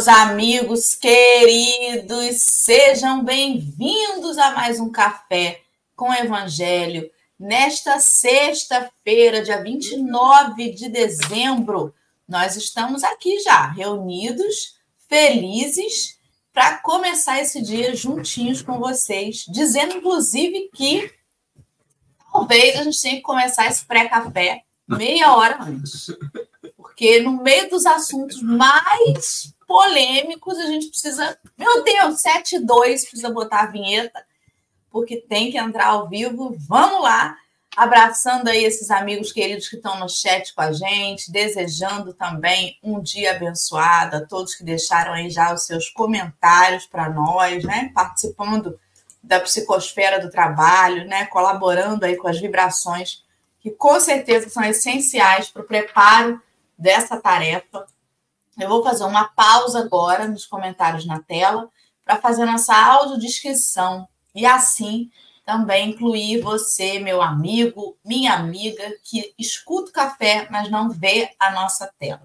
Meus amigos queridos, sejam bem-vindos a mais um café com Evangelho. Nesta sexta-feira, dia 29 de dezembro, nós estamos aqui já, reunidos, felizes, para começar esse dia juntinhos com vocês, dizendo inclusive que talvez a gente tenha que começar esse pré-café meia hora antes. Porque no meio dos assuntos mais polêmicos, a gente precisa. Meu Deus, 7 e 2, precisa botar a vinheta, porque tem que entrar ao vivo. Vamos lá, abraçando aí esses amigos queridos que estão no chat com a gente, desejando também um dia abençoado a todos que deixaram aí já os seus comentários para nós, né? Participando da psicosfera do trabalho, né? Colaborando aí com as vibrações que com certeza são essenciais para o preparo dessa tarefa. Eu vou fazer uma pausa agora nos comentários na tela para fazer nossa audiodescrição e assim também incluir você, meu amigo, minha amiga, que escuta o café, mas não vê a nossa tela.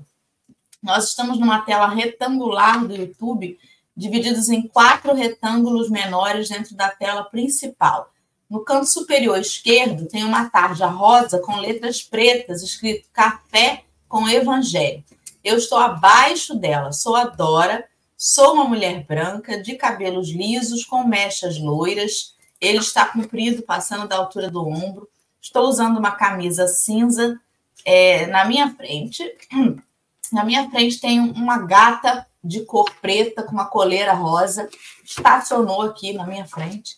Nós estamos numa tela retangular do YouTube, divididos em quatro retângulos menores dentro da tela principal. No canto superior esquerdo tem uma tarja rosa com letras pretas escrito café com evangelho. Eu estou abaixo dela, sou a Dora, sou uma mulher branca, de cabelos lisos, com mechas loiras. Ele está comprido, passando da altura do ombro. Estou usando uma camisa cinza. É, na minha frente, na minha frente tem uma gata de cor preta com uma coleira rosa. Estacionou aqui na minha frente.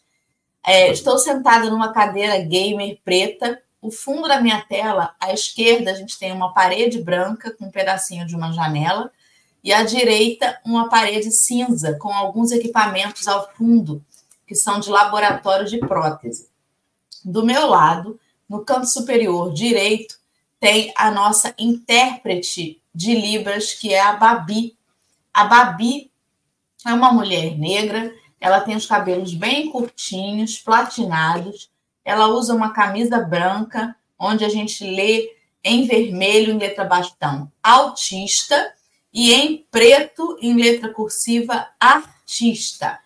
É, estou sentada numa cadeira gamer preta. O fundo da minha tela, à esquerda, a gente tem uma parede branca com um pedacinho de uma janela, e à direita, uma parede cinza com alguns equipamentos ao fundo, que são de laboratório de prótese. Do meu lado, no canto superior direito, tem a nossa intérprete de Libras, que é a Babi. A Babi é uma mulher negra ela tem os cabelos bem curtinhos, platinados. Ela usa uma camisa branca, onde a gente lê em vermelho, em letra bastão, autista, e em preto, em letra cursiva, artista.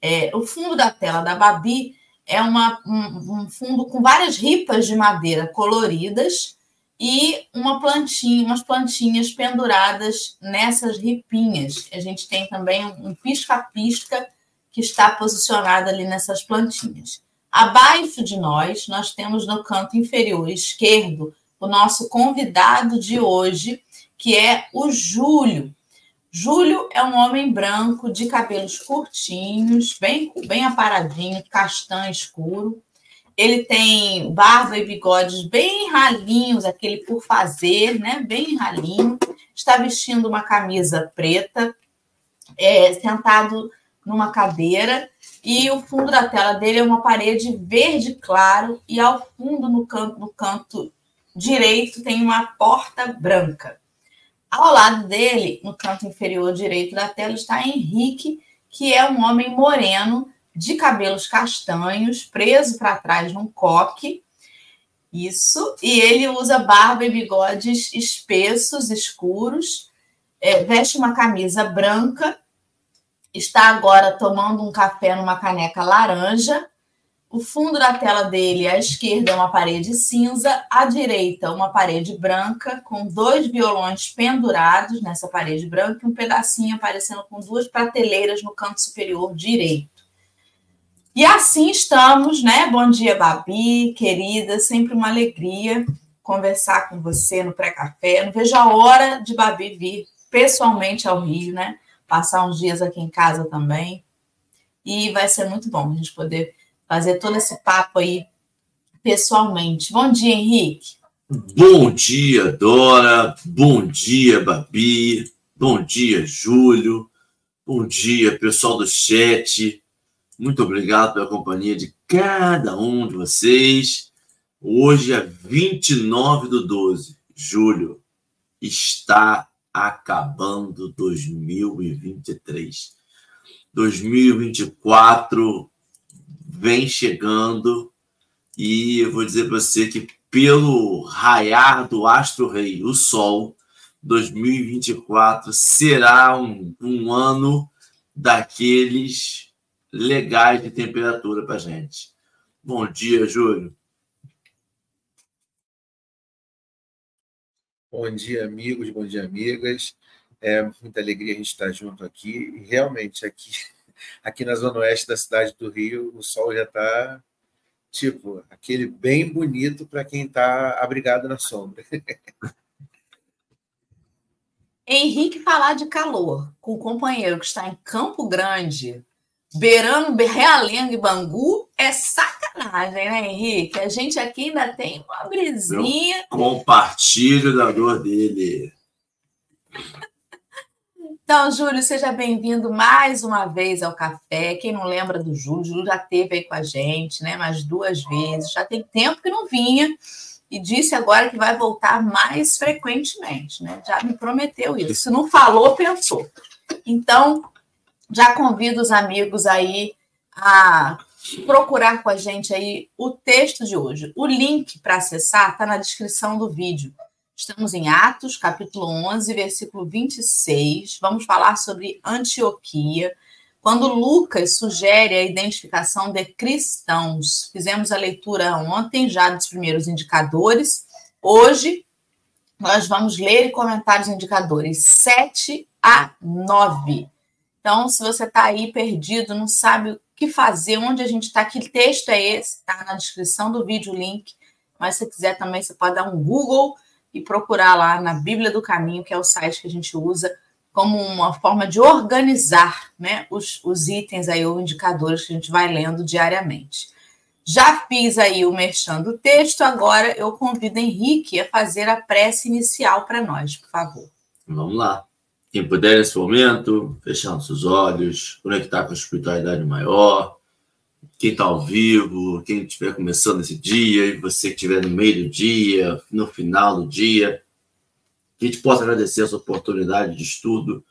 É, o fundo da tela da Babi é uma, um, um fundo com várias ripas de madeira coloridas e uma plantinha, umas plantinhas penduradas nessas ripinhas. A gente tem também um pisca-pisca que está posicionada ali nessas plantinhas. Abaixo de nós, nós temos no canto inferior esquerdo o nosso convidado de hoje, que é o Júlio. Júlio é um homem branco de cabelos curtinhos, bem, bem aparadinho, castanho escuro. Ele tem barba e bigodes bem ralinhos, aquele por fazer, né? Bem ralinho. Está vestindo uma camisa preta, é, sentado numa cadeira e o fundo da tela dele é uma parede verde claro e ao fundo no canto, no canto direito tem uma porta branca. Ao lado dele, no canto inferior direito da tela, está Henrique, que é um homem moreno de cabelos castanhos, preso para trás num coque. Isso, e ele usa barba e bigodes espessos, escuros, é, veste uma camisa branca está agora tomando um café numa caneca laranja. O fundo da tela dele, à esquerda, é uma parede cinza, à direita, uma parede branca, com dois violões pendurados nessa parede branca e um pedacinho aparecendo com duas prateleiras no canto superior direito. E assim estamos, né? Bom dia, Babi, querida, sempre uma alegria conversar com você no pré-café. Não vejo a hora de Babi vir pessoalmente ao Rio, né? Passar uns dias aqui em casa também. E vai ser muito bom a gente poder fazer todo esse papo aí pessoalmente. Bom dia, Henrique. Bom dia, Dora. Bom dia, Babi. Bom dia, Júlio. Bom dia, pessoal do chat. Muito obrigado pela companhia de cada um de vocês. Hoje é 29 do 12. Júlio, está acabando 2023. 2024 vem chegando e eu vou dizer para você que pelo raiar do astro rei, o sol, 2024 será um, um ano daqueles legais de temperatura para gente. Bom dia, Júlio. Bom dia, amigos, bom dia, amigas. É muita alegria a gente estar junto aqui. Realmente, aqui, aqui na zona oeste da cidade do Rio, o sol já está, tipo, aquele bem bonito para quem está abrigado na sombra. Henrique falar de calor com o companheiro que está em Campo Grande, beirando Realengo e Bangu, é sacanagem, né, Henrique? A gente aqui ainda tem uma brisinha. Eu compartilho da dor dele. Então, Júlio, seja bem-vindo mais uma vez ao café. Quem não lembra do Júlio, Júlio já esteve aí com a gente, né? Mais duas vezes. Já tem tempo que não vinha e disse agora que vai voltar mais frequentemente, né? Já me prometeu isso. Se não falou, pensou. Então, já convido os amigos aí a procurar com a gente aí o texto de hoje. O link para acessar está na descrição do vídeo. Estamos em Atos, capítulo 11, versículo 26. Vamos falar sobre Antioquia quando Lucas sugere a identificação de cristãos. Fizemos a leitura ontem já dos primeiros indicadores. Hoje nós vamos ler e comentar os indicadores 7 a 9. Então, se você está aí perdido, não sabe que fazer, onde a gente está, que texto é esse, está na descrição do vídeo o link. Mas se quiser também, você pode dar um Google e procurar lá na Bíblia do Caminho, que é o site que a gente usa como uma forma de organizar né, os, os itens aí, ou indicadores que a gente vai lendo diariamente. Já fiz aí o merchan do texto, agora eu convido Henrique a fazer a prece inicial para nós, por favor. Vamos lá. Quem puder nesse momento, fechar os seus olhos, conectar com a espiritualidade maior. Quem está ao vivo, quem estiver começando esse dia, e você que estiver no meio do dia, no final do dia, que a gente possa agradecer essa oportunidade de estudo,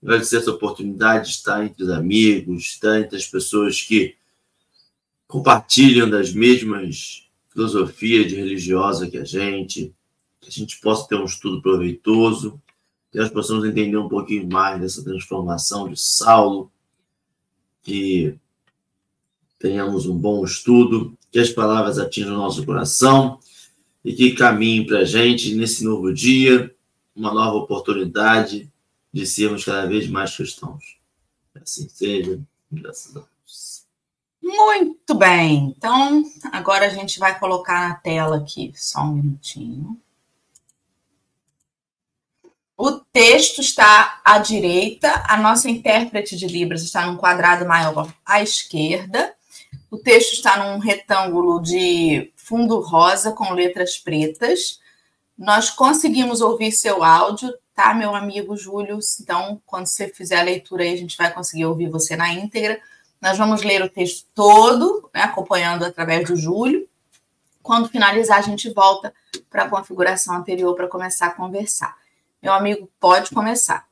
agradecer essa oportunidade de estar entre os amigos, estar entre as pessoas que compartilham das mesmas filosofias de religiosa que a gente, que a gente possa ter um estudo proveitoso, que nós possamos entender um pouquinho mais dessa transformação de Saulo, que tenhamos um bom estudo, que as palavras atinjam o nosso coração e que caminhem para a gente nesse novo dia, uma nova oportunidade de sermos cada vez mais cristãos. Assim seja, graças a Deus. Muito bem. Então, agora a gente vai colocar na tela aqui, só um minutinho. O texto está à direita, a nossa intérprete de Libras está num quadrado maior à esquerda. O texto está num retângulo de fundo rosa com letras pretas. Nós conseguimos ouvir seu áudio, tá, meu amigo Júlio? Então, quando você fizer a leitura aí, a gente vai conseguir ouvir você na íntegra. Nós vamos ler o texto todo, né, acompanhando através do Júlio. Quando finalizar, a gente volta para a configuração anterior para começar a conversar. Meu amigo, pode começar.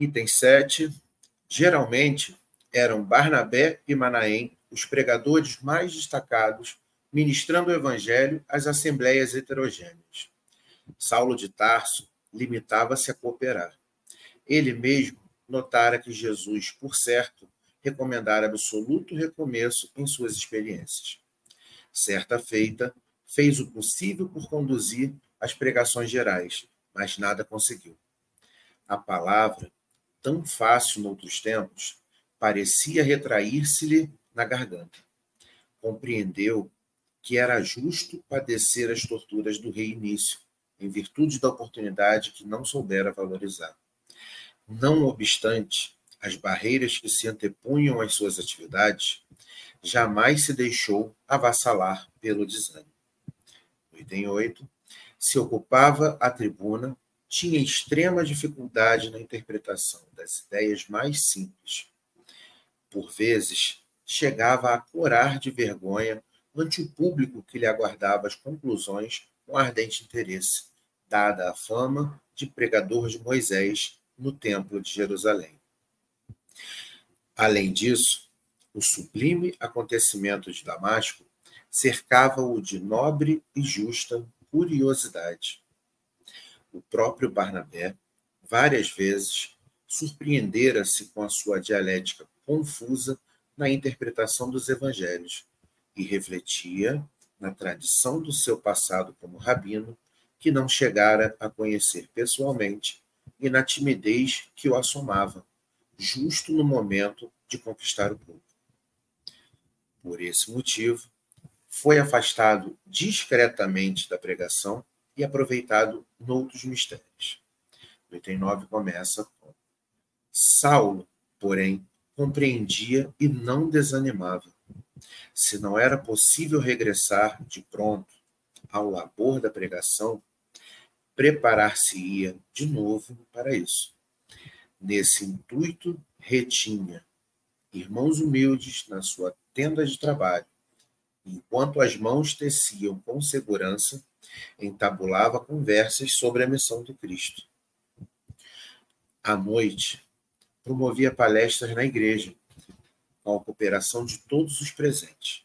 Item 7. Geralmente eram Barnabé e Manaém os pregadores mais destacados ministrando o evangelho às assembleias heterogêneas. Saulo de Tarso limitava-se a cooperar. Ele mesmo notara que Jesus, por certo, recomendara absoluto recomeço em suas experiências. Certa feita, fez o possível por conduzir as pregações gerais, mas nada conseguiu. A palavra, tão fácil noutros tempos, parecia retrair-se-lhe na garganta. Compreendeu que era justo padecer as torturas do rei Início, em virtude da oportunidade que não soubera valorizar. Não obstante as barreiras que se antepunham às suas atividades, jamais se deixou avassalar pelo desânimo. No item 8, se ocupava a tribuna, tinha extrema dificuldade na interpretação das ideias mais simples. Por vezes, chegava a corar de vergonha ante o público que lhe aguardava as conclusões com ardente interesse, dada a fama de pregador de Moisés no Templo de Jerusalém. Além disso, o sublime acontecimento de Damasco cercava-o de nobre e justa curiosidade. o próprio Barnabé, várias vezes, surpreendera-se com a sua dialética confusa na interpretação dos evangelhos e refletia na tradição do seu passado como rabino, que não chegara a conhecer pessoalmente, e na timidez que o assomava, justo no momento de conquistar o povo. Por esse motivo, foi afastado discretamente da pregação e aproveitado noutros mistérios. O 89 começa com Saulo, porém, compreendia e não desanimava. Se não era possível regressar de pronto ao labor da pregação, preparar-se-ia de novo para isso. Nesse intuito, retinha irmãos humildes na sua tenda de trabalho, enquanto as mãos teciam com segurança, entabulava conversas sobre a missão do Cristo. À noite, promovia palestras na igreja, com a cooperação de todos os presentes.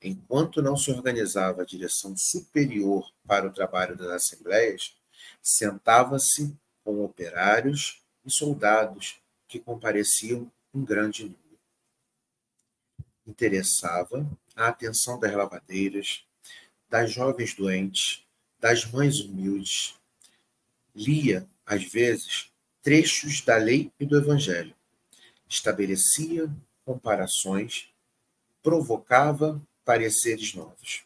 Enquanto não se organizava a direção superior para o trabalho das assembleias, sentava-se com operários e soldados que compareciam em grande número. Interessava a atenção das lavadeiras, das jovens doentes, das mães humildes. Lia, às vezes, trechos da lei e do evangelho. Estabelecia comparações, provocava pareceres novos.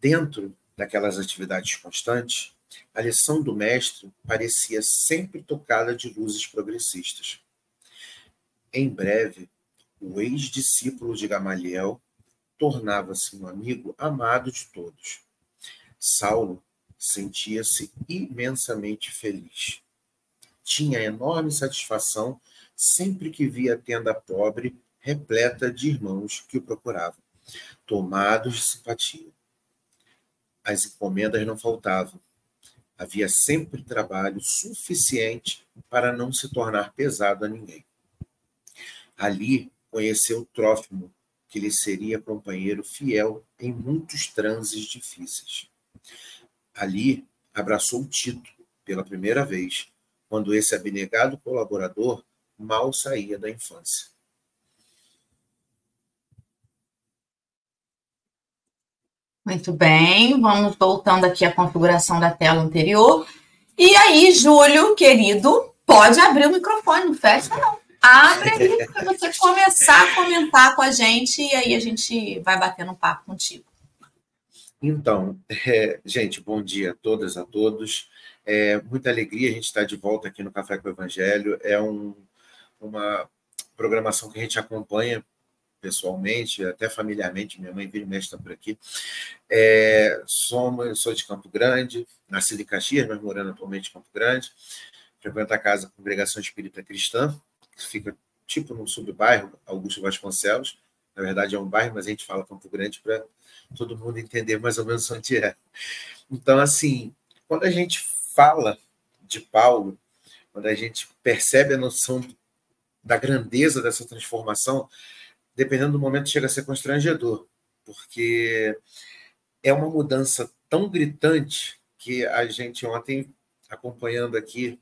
Dentro daquelas atividades constantes, a lição do mestre parecia sempre tocada de luzes progressistas. Em breve, o ex-discípulo de Gamaliel tornava-se um amigo amado de todos. Saulo sentia-se imensamente feliz. Tinha enorme satisfação sempre que via a tenda pobre repleta de irmãos que o procuravam, tomados de simpatia. As encomendas não faltavam. Havia sempre trabalho suficiente para não se tornar pesado a ninguém. Ali conheceu Trófimo, que lhe seria companheiro fiel em muitos transes difíceis. Ali abraçou Tito pela primeira vez, quando esse abnegado colaborador mal saía da infância. Muito bem, vamos voltando aqui à configuração da tela anterior. E aí, Júlio, querido, pode abrir o microfone, não fecha não. Abre aí para você começar a comentar com a gente e aí a gente vai batendo um papo contigo. Então, é, gente, bom dia a todas, a todos. É muita alegria a gente estar de volta aqui no Café com o Evangelho. É um, uma programação que a gente acompanha pessoalmente, até familiarmente. Minha mãe vira mestre por aqui. É, sou de Campo Grande, nasci em Caxias, mas morando atualmente em Campo Grande. Frequento a casa Congregação Espírita Cristã, que fica tipo no subbairro Augusto Vasconcelos. Na verdade é um bairro, mas a gente fala Campo Grande para todo mundo entender mais ou menos onde é. Então, assim, quando a gente fala de Paulo, quando a gente percebe a noção da grandeza dessa transformação, dependendo do momento, chega a ser constrangedor, porque é uma mudança tão gritante que a gente ontem, acompanhando aqui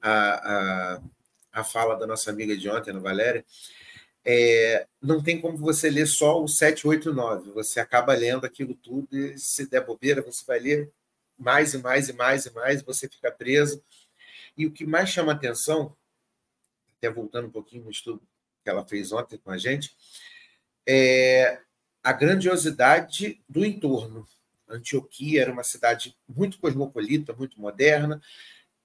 a, a a fala da nossa amiga de ontem, a Valéria, é, não tem como você ler só o 7, 8, 9. Você acaba lendo aquilo tudo e, se der bobeira, você vai ler mais e mais e mais e mais, você fica preso. E o que mais chama atenção, até voltando um pouquinho no estudo que ela fez ontem com a gente, é a grandiosidade do entorno. Antioquia era uma cidade muito cosmopolita, muito moderna,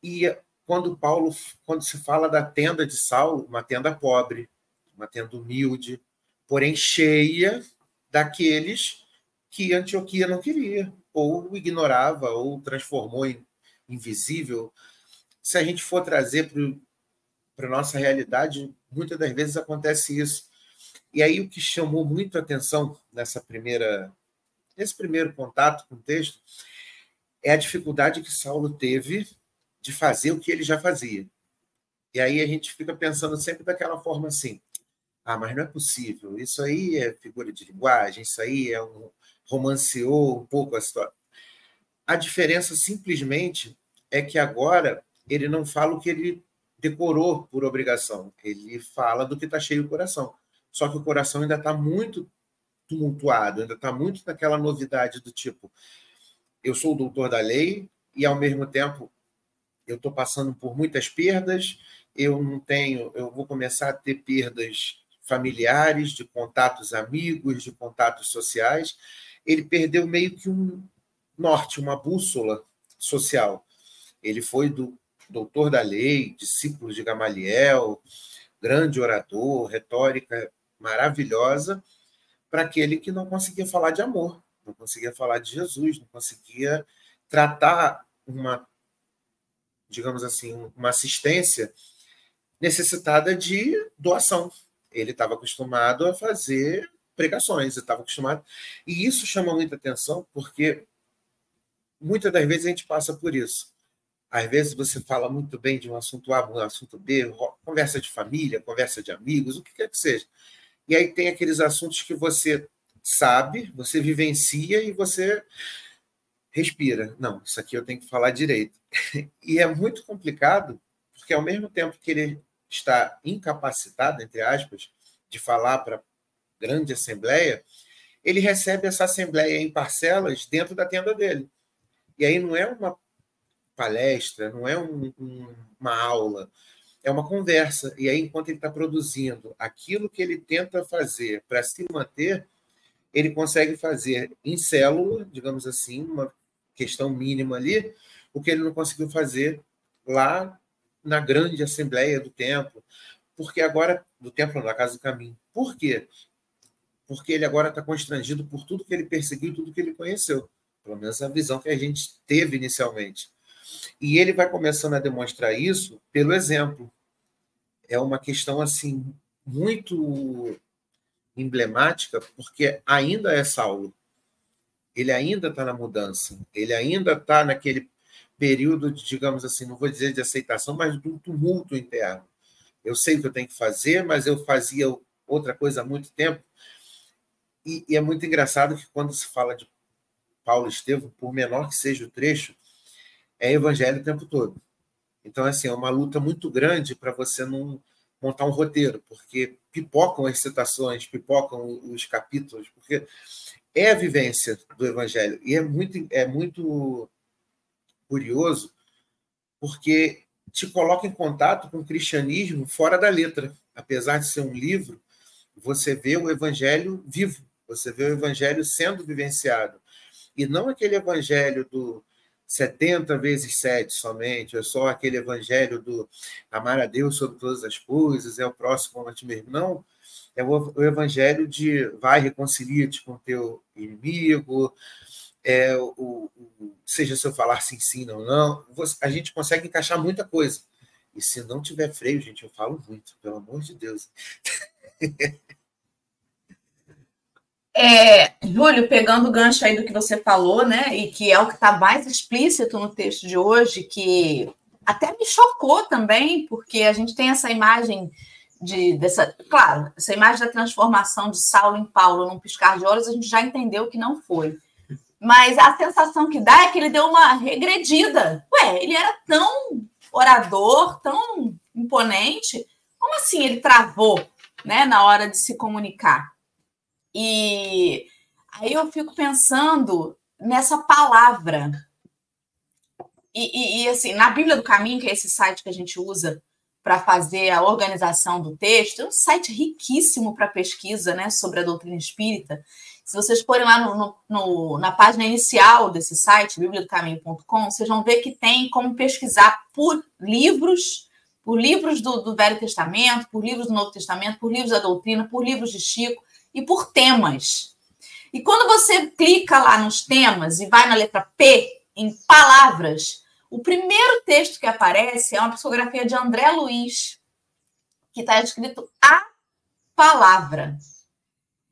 e quando Paulo, quando se fala da tenda de Saulo, uma tenda pobre, uma tenda humilde, porém cheia daqueles que Antioquia não queria, ou ignorava, ou transformou em invisível. Se a gente for trazer para a nossa realidade, muitas das vezes acontece isso. E aí o que chamou muito a atenção nessa primeira, nesse primeiro contato com o texto é a dificuldade que Saulo teve de fazer o que ele já fazia. E aí a gente fica pensando sempre daquela forma assim: ah, mas não é possível, isso aí é figura de linguagem, isso aí é um romanceou um pouco a história. A diferença simplesmente é que agora ele não fala o que ele decorou por obrigação, ele fala do que está cheio o coração. Só que o coração ainda está muito tumultuado, ainda está muito naquela novidade do tipo: eu sou o doutor da lei e, ao mesmo tempo, eu estou passando por muitas perdas, eu não tenho, eu vou começar a ter perdas familiares, de contatos amigos, de contatos sociais. Ele perdeu meio que um norte, uma bússola social. Ele foi do doutor da lei, discípulo de Gamaliel, grande orador, retórica maravilhosa, para aquele que não conseguia falar de amor, não conseguia falar de Jesus, não conseguia tratar uma, digamos assim, uma assistência necessitada de doação. Ele estava acostumado a fazer pregações, estava acostumado. E isso chama muita atenção, porque muitas das vezes a gente passa por isso. Às vezes você fala muito bem de um assunto A, um assunto B, conversa de família, conversa de amigos, o que quer que seja. E aí tem aqueles assuntos que você sabe, você vivencia e você respira. Não, isso aqui eu tenho que falar direito. E é muito complicado, porque ao mesmo tempo que ele está incapacitado, entre aspas, de falar para grande assembleia, ele recebe essa assembleia em parcelas dentro da tenda dele. E aí não é uma palestra, não é um, um, uma aula, é uma conversa. E aí, enquanto ele está produzindo aquilo que ele tenta fazer para se manter, ele consegue fazer em célula, digamos assim, uma questão mínima ali, o que ele não conseguiu fazer lá na grande assembleia do templo, porque agora do templo da casa do caminho. Por quê? Porque ele agora está constrangido por tudo que ele perseguiu, tudo que ele conheceu, pelo menos a visão que a gente teve inicialmente. E ele vai começando a demonstrar isso pelo exemplo é uma questão assim muito emblemática, porque ainda é Saulo. Ele ainda está na mudança, ele ainda está naquele período de, digamos assim, não vou dizer de aceitação, mas de um tumulto interno. Eu sei o que eu tenho que fazer, mas eu fazia outra coisa há muito tempo. E, e é muito engraçado que quando se fala de Paulo Estevam, por menor que seja o trecho, é evangelho o tempo todo. Então, assim, é uma luta muito grande para você não montar um roteiro, porque pipocam as citações, pipocam os capítulos, porque é a vivência do Evangelho. E é muito, é muito curioso, porque te coloca em contato com o cristianismo fora da letra. Apesar de ser um livro, você vê o Evangelho vivo, você vê o Evangelho sendo vivenciado. E não aquele Evangelho do 70 vezes 7 somente, é só aquele evangelho do amar a Deus sobre todas as coisas, é o próximo a ti mesmo. Não, é o, evangelho de vai, reconcilia-te com teu inimigo, é o, o, seja se eu falar sim, sim, não, não, a gente consegue encaixar muita coisa. E se não tiver freio, gente, eu falo muito, pelo amor de Deus. É, Júlio, pegando o gancho aí do que você falou, né, e que é o que está mais explícito no texto de hoje, que até me chocou também, porque a gente tem essa imagem de dessa, claro, essa imagem da transformação de Saulo em Paulo num piscar de olhos, a gente já entendeu que não foi. Mas a sensação que dá é que ele deu uma regredida. Ué, ele era tão orador, tão imponente, como assim ele travou, né, na hora de se comunicar? E aí eu fico pensando nessa palavra. E, e, e, assim, na Bíblia do Caminho, que é esse site que a gente usa para fazer a organização do texto, é um site riquíssimo para pesquisa né, sobre a doutrina espírita. Se vocês forem lá no, no, no, na página inicial desse site, bibliadocaminho.com, vocês vão ver que tem como pesquisar por livros, por livros do, do Velho Testamento, por livros do Novo Testamento, por livros da doutrina, por livros de Chico e por temas. E quando você clica lá nos temas e vai na letra P, em palavras, o primeiro texto que aparece é uma psicografia de André Luiz, que está escrito a palavra.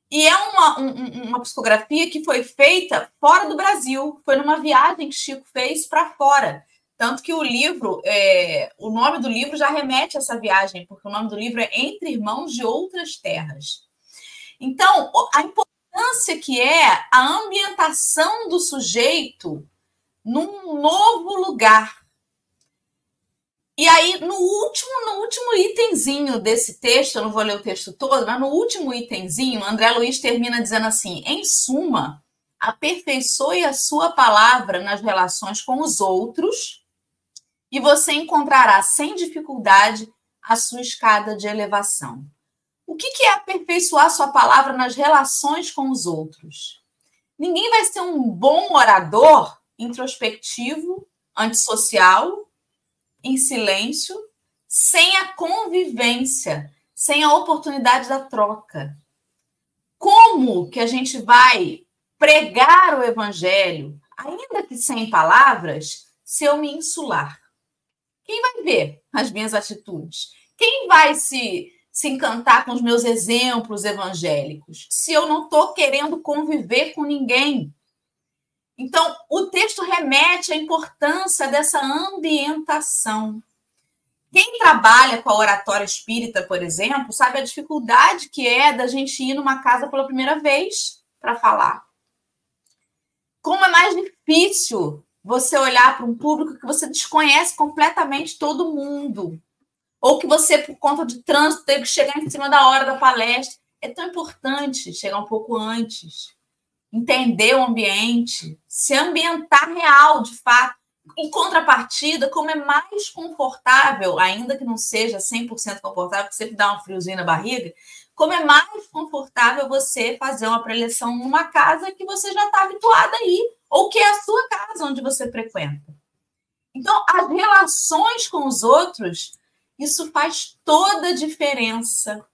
E é uma, um, uma psicografia que foi feita fora do Brasil. Foi numa viagem que Chico fez para fora. Tanto que o livro, é, o nome do livro já remete a essa viagem, porque o nome do livro é Entre Irmãos de Outras Terras. Então, a importância que é a ambientação do sujeito num novo lugar, E aí, no último, no último itemzinho desse texto, eu não vou ler o texto todo, mas no último itemzinho, André Luiz termina dizendo assim: em suma, aperfeiçoe a sua palavra nas relações com os outros, e você encontrará sem dificuldade a sua escada de elevação. O que é aperfeiçoar sua palavra nas relações com os outros? Ninguém vai ser um bom orador introspectivo, antissocial, em silêncio, sem a convivência, sem a oportunidade da troca. Como que a gente vai pregar o evangelho, ainda que sem palavras, se eu me insular? Quem vai ver as minhas atitudes? Quem vai se, se encantar com os meus exemplos evangélicos? Se eu não estou querendo conviver com ninguém, então, o texto remete à importância dessa ambientação. Quem trabalha com a oratória espírita, por exemplo, sabe a dificuldade que é da gente ir numa casa pela primeira vez para falar. Como é mais difícil você olhar para um público que você desconhece completamente todo mundo. Ou que você, por conta de trânsito, teve que chegar em cima da hora da palestra. É tão importante chegar um pouco antes entender o ambiente, se ambientar real, de fato. Em contrapartida, como é mais confortável, ainda que não seja 100% confortável, que sempre dá um friozinho na barriga, como é mais confortável você fazer uma preleção numa casa que você já está habituada a ir, ou que é a sua casa onde você frequenta. Então, as relações com os outros, isso faz toda a diferença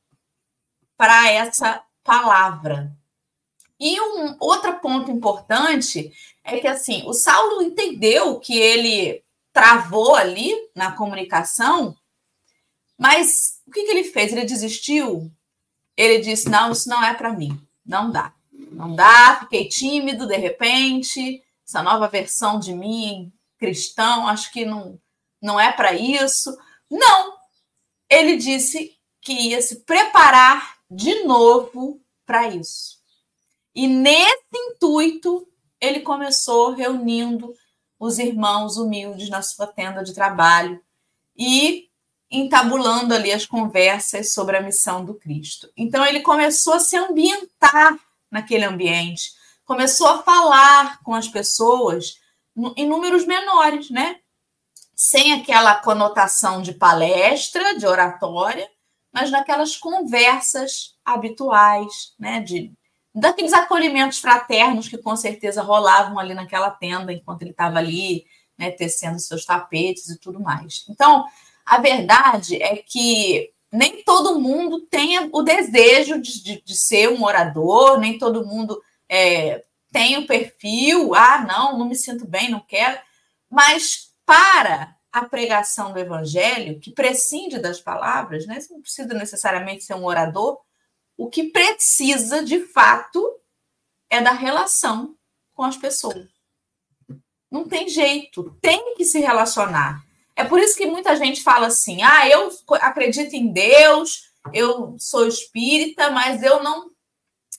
para essa palavra, e um outro ponto importante é que assim, o Saulo entendeu que ele travou ali na comunicação, mas o que, que ele fez? Ele desistiu? Ele disse: Não, isso não é para mim, não dá. Não dá, fiquei tímido de repente. Essa nova versão de mim, cristão, acho que não, não é para isso. Não, ele disse que ia se preparar de novo para isso. E nesse intuito, ele começou reunindo os irmãos humildes na sua tenda de trabalho e entabulando ali as conversas sobre a missão do Cristo. Então ele começou a se ambientar naquele ambiente, começou a falar com as pessoas em números menores, né? Sem aquela conotação de palestra, de oratória, mas naquelas conversas habituais, né? De daqueles acolhimentos fraternos que com certeza rolavam ali naquela tenda enquanto ele estava ali, né, tecendo seus tapetes e tudo mais. Então, a verdade é que nem todo mundo tem o desejo de, de, de ser um orador, nem todo mundo é, tem o perfil, ah, não, não me sinto bem, não quero, mas para a pregação do evangelho, que prescinde das palavras, né? Você não precisa necessariamente ser um orador, o que precisa, de fato, é da relação com as pessoas. Não tem jeito, tem que se relacionar. É por isso que muita gente fala assim: ah, eu acredito em Deus, eu sou espírita, mas eu não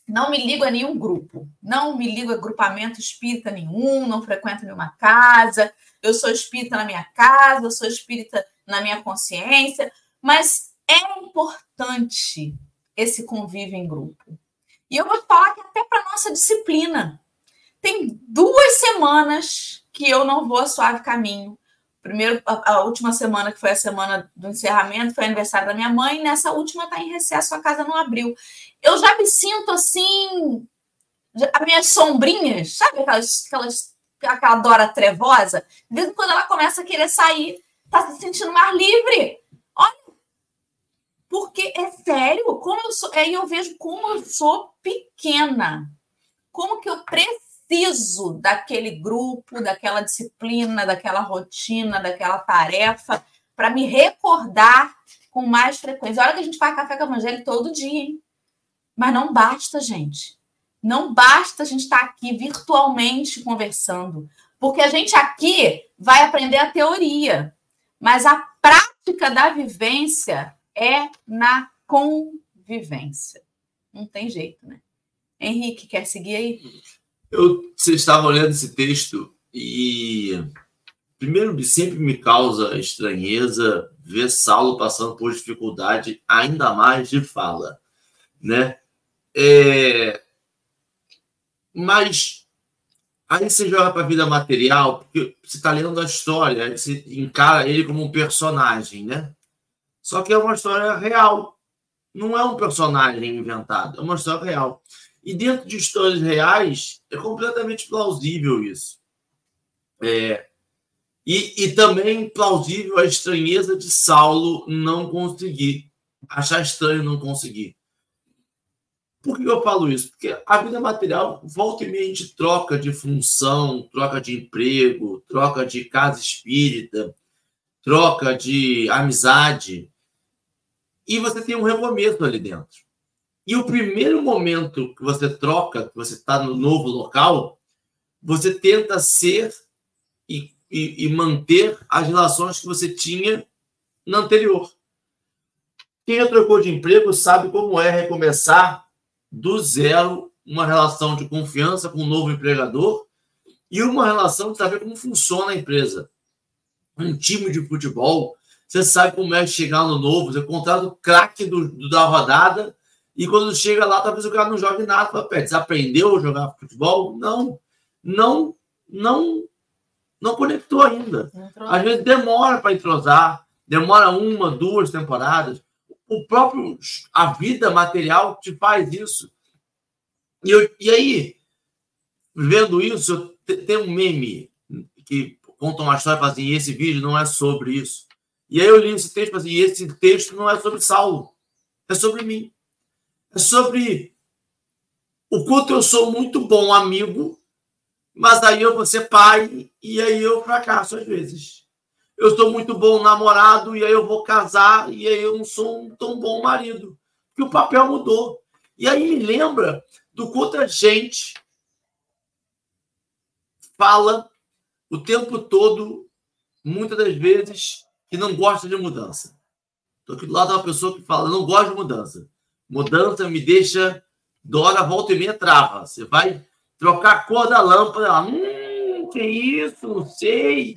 não me ligo a nenhum grupo, não me ligo a grupamento espírita nenhum, não frequento nenhuma casa, eu sou espírita na minha casa, eu sou espírita na minha consciência, mas é importante esse convívio em grupo. E eu vou falar que até para nossa disciplina. Tem duas semanas que eu não vou a suave caminho. Primeiro, a, a, última semana, que foi a semana do encerramento, foi aniversário da minha mãe, nessa última está em recesso, a casa não abriu. Eu já me sinto assim, as minhas sombrinhas, sabe aquelas, aquelas, aquela Dora trevosa? De vez em quando ela começa a querer sair, tá se sentindo mais livre. Porque é sério, como eu sou, aí eu vejo como eu sou pequena. Como que eu preciso daquele grupo, daquela disciplina, daquela rotina, daquela tarefa para me recordar com mais frequência. Olha que a gente faz café com evangelho todo dia, hein? Mas não basta, gente. Não basta a gente estar aqui virtualmente conversando, porque a gente aqui vai aprender a teoria, mas a prática da vivência é na convivência. Não tem jeito, né? Henrique, quer seguir aí? Eu, vocês estavam lendo esse texto e primeiro, sempre me causa estranheza ver Saulo passando por dificuldade, ainda mais de fala, né? É... Mas aí você joga para a vida material, porque você está lendo a história, você encara ele como um personagem, né? Só que é uma história real, não é um personagem inventado, é uma história real. E dentro de histórias reais, é completamente plausível isso. É, e, e também plausível a estranheza de Saulo não conseguir, achar estranho não conseguir. Por que eu falo isso? Porque a vida material, volta e meia, a gente troca de função, troca de emprego, troca de casa espírita, troca de amizade, e você tem um recomeço ali dentro. E o primeiro momento que você troca, que você está no novo local, você tenta ser e, e, e, manter as relações que você tinha no anterior. Quem já trocou de emprego sabe como é recomeçar do zero uma relação de confiança com um novo empregador e uma relação de saber como funciona a empresa. Um time de futebol, você sabe como é chegar no novo, você contrata o craque da rodada e quando chega lá, talvez o cara não jogue nada. Fala, você aprendeu a jogar futebol? Não, não, não, não conectou ainda. Às vezes demora para entrosar, demora uma, duas temporadas. O próprio a vida material te faz isso. E, eu, e aí, vendo isso, tem um meme que conta uma história assim, e esse vídeo não é sobre isso. E aí eu li esse texto e esse texto não é sobre Saulo, é sobre mim. É sobre o quanto eu sou muito bom amigo, mas aí eu vou ser pai e aí eu fracasso às vezes. Eu sou muito bom namorado e aí eu vou casar e aí eu não sou um tão bom marido. Porque o papel mudou. E aí me lembra do quanto a gente fala o tempo todo, muitas das vezes, que não gosta de mudança. Estou aqui do lado de uma pessoa que fala, não gosto de mudança. Mudança me deixa, dora, volta e meia, trava. Você vai trocar a cor da lâmpada, hum, que isso, não sei.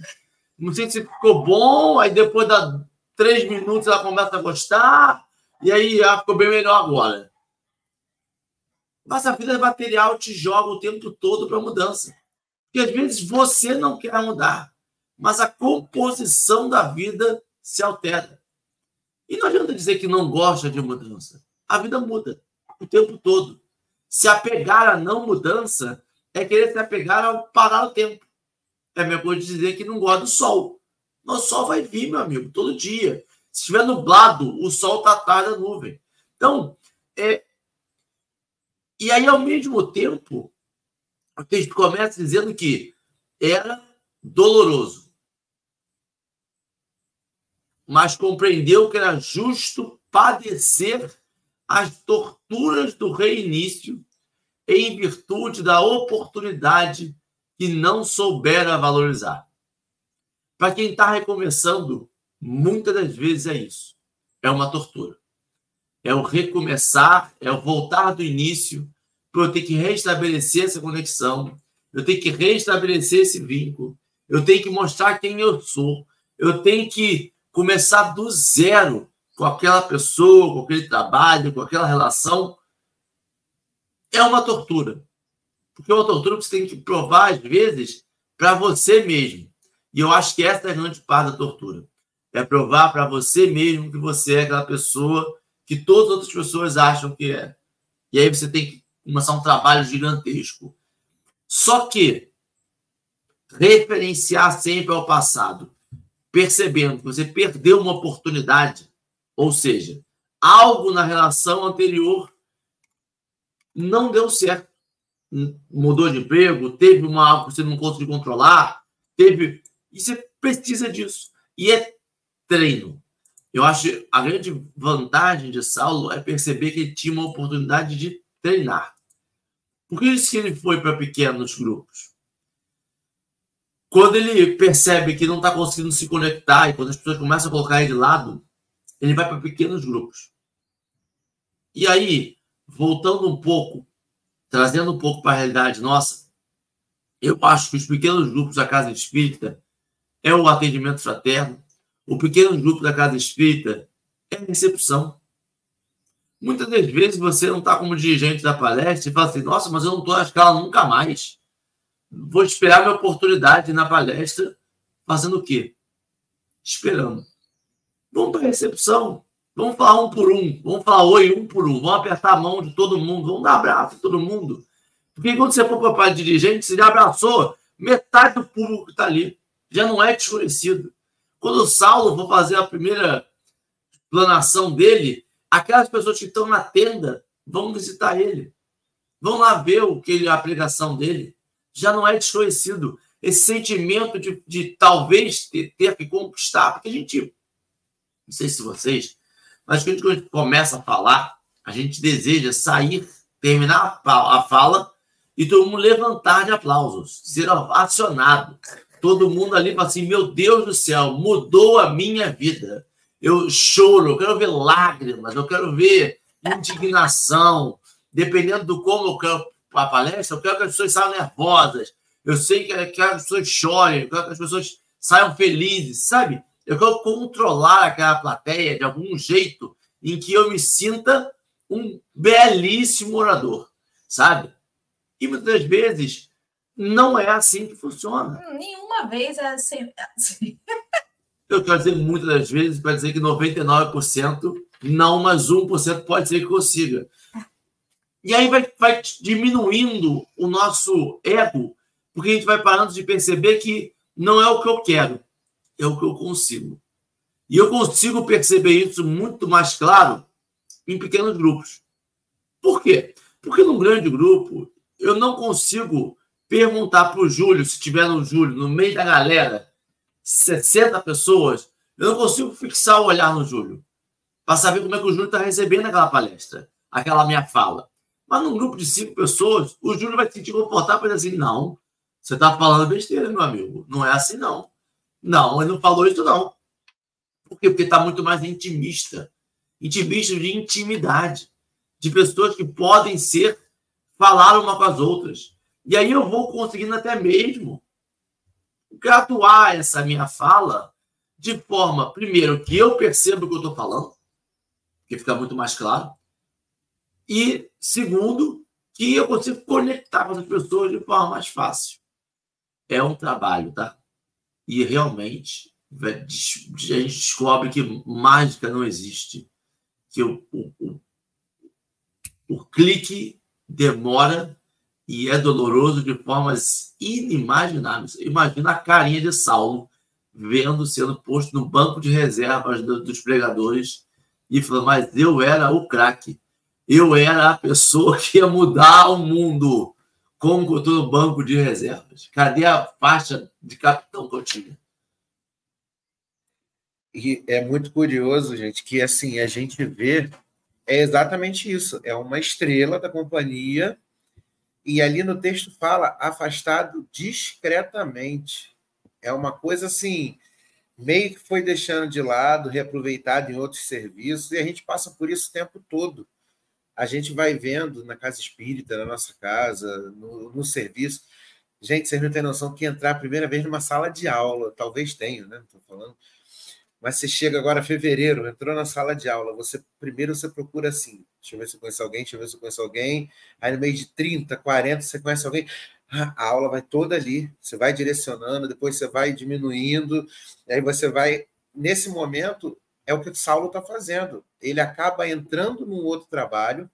Não sei se ficou bom, aí depois da três minutos ela começa a gostar, e aí ah, ficou bem melhor agora. Mas a vida material te joga o tempo todo para mudança. Porque às vezes você não quer mudar, mas a composição da vida se altera. E não adianta dizer que não gosta de mudança a vida muda o tempo todo. Se apegar à não mudança é querer se apegar ao parar o tempo. É a mesma coisa de dizer que não gosta do sol. Mas o sol vai vir, meu amigo, todo dia. Se estiver nublado, o sol está atrás da nuvem. Então, é... e aí, ao mesmo tempo, o texto começa dizendo que era doloroso, mas compreendeu que era justo padecer as torturas do reinício em virtude da oportunidade que não soubera valorizar. Para quem está recomeçando, muitas das vezes é isso. É uma tortura. É o recomeçar, é o voltar do início, para eu ter que restabelecer essa conexão, eu tenho que restabelecer esse vínculo, eu tenho que mostrar quem eu sou, eu tenho que começar do zero com aquela pessoa, com aquele trabalho, com aquela relação, é uma tortura. Porque é uma tortura que você tem que provar, às vezes, para você mesmo. E eu acho que essa é a grande parte da tortura. É provar para você mesmo que você é aquela pessoa que todas as outras pessoas acham que é. E aí você tem que começar um trabalho gigantesco. Só que referenciar sempre ao passado, percebendo que você perdeu uma oportunidade ou seja, algo na relação anterior não deu certo. Mudou de emprego, teve uma algo que você não conseguiu controlar, teve. E você precisa disso. E é treino. Eu acho a grande vantagem de Saulo é perceber que ele tinha uma oportunidade de treinar. Por que isso que ele foi para pequenos grupos? Quando ele percebe que não está conseguindo se conectar e quando as pessoas começam a colocar ele de lado, ele vai para pequenos grupos. E aí, voltando um pouco, trazendo um pouco para a realidade nossa, eu acho que os pequenos grupos da Casa Espírita é o atendimento fraterno. O pequeno grupo da casa espírita é a recepção. Muitas das vezes você não está como dirigente da palestra e fala assim: nossa, mas eu não estou na escala nunca mais. Vou esperar minha oportunidade na palestra, fazendo o quê? Esperando. Vamos para a recepção. Vamos falar um por um. Vamos falar oi um por um. Vamos apertar a mão de todo mundo. Vamos dar abraço a todo mundo. Porque quando você for para a parte dirigente, você já abraçou metade do público que está ali. Já não é desconhecido. Quando o Saulo for fazer a primeira planação dele, aquelas pessoas que estão na tenda vão visitar ele. Vão lá ver o que ele, a pregação dele. Já não é desconhecido. Esse sentimento de, de talvez ter, ter que conquistar. Porque a gente, não sei se vocês, mas quando a gente começa a falar, a gente deseja sair, terminar a fala e todo mundo levantar de aplausos, ser acionado. Todo mundo ali fala assim: meu Deus do céu, mudou a minha vida. Eu choro, eu quero ver lágrimas, eu quero ver indignação. Dependendo do como eu quero a palestra, eu quero que as pessoas saiam nervosas. Eu sei que eu quero que as pessoas chorem, eu quero que as pessoas saiam felizes, sabe? Eu quero controlar aquela plateia de algum jeito em que eu me sinta um belíssimo orador, sabe? E muitas vezes não é assim que funciona. Hum, nenhuma vez é assim. Eu quero dizer muitas das vezes para dizer que 99% não, mas 1% pode ser que consiga. E aí vai, vai diminuindo o nosso ego, porque a gente vai parando de perceber que não é o que eu quero, é o que eu consigo. E eu consigo perceber isso muito mais claro em pequenos grupos. Por quê? Porque num grande grupo, eu não consigo perguntar para o Júlio, se tiver no Júlio, no meio da galera, 60 pessoas, eu não consigo fixar o olhar no Júlio para saber como é que o Júlio está recebendo aquela palestra, aquela minha fala. Mas num grupo de cinco pessoas, o Júlio vai se sentir confortável para dizer assim: não, você está falando besteira, meu amigo. Não é assim, não. Não, ele não falou isso, não. Por quê? Porque está muito mais intimista. Intimista de intimidade. De pessoas que podem ser falar uma com as outras. E aí eu vou conseguindo até mesmo graduar essa minha fala de forma, primeiro, que eu percebo o que eu estou falando, que fica muito mais claro, e segundo, que eu consigo conectar com as pessoas de forma mais fácil. É um trabalho, tá? E realmente a gente descobre que mágica não existe, que o, o, o, o clique demora e é doloroso de formas inimagináveis. Imagina a carinha de Saulo vendo sendo posto no banco de reservas dos pregadores e falando: Mas eu era o craque, eu era a pessoa que ia mudar o mundo. Como que eu estou no banco de reservas? Cadê a faixa de capitão que eu tinha? E é muito curioso, gente, que assim a gente vê é exatamente isso. É uma estrela da companhia e ali no texto fala afastado discretamente. É uma coisa assim, meio que foi deixando de lado, reaproveitado em outros serviços, e a gente passa por isso o tempo todo. A gente vai vendo na casa espírita, na nossa casa, no, no serviço. Gente, vocês não têm noção que entrar a primeira vez numa sala de aula, talvez tenha, né? Estou falando mas você chega agora fevereiro, entrou na sala de aula, você primeiro você procura assim, deixa eu ver se eu conheço alguém, deixa eu ver se eu conheço alguém. Aí no meio de 30, 40, você conhece alguém. A aula vai toda ali, você vai direcionando, depois você vai diminuindo, aí você vai. Nesse momento, é o que o Saulo está fazendo. Ele acaba entrando num outro trabalho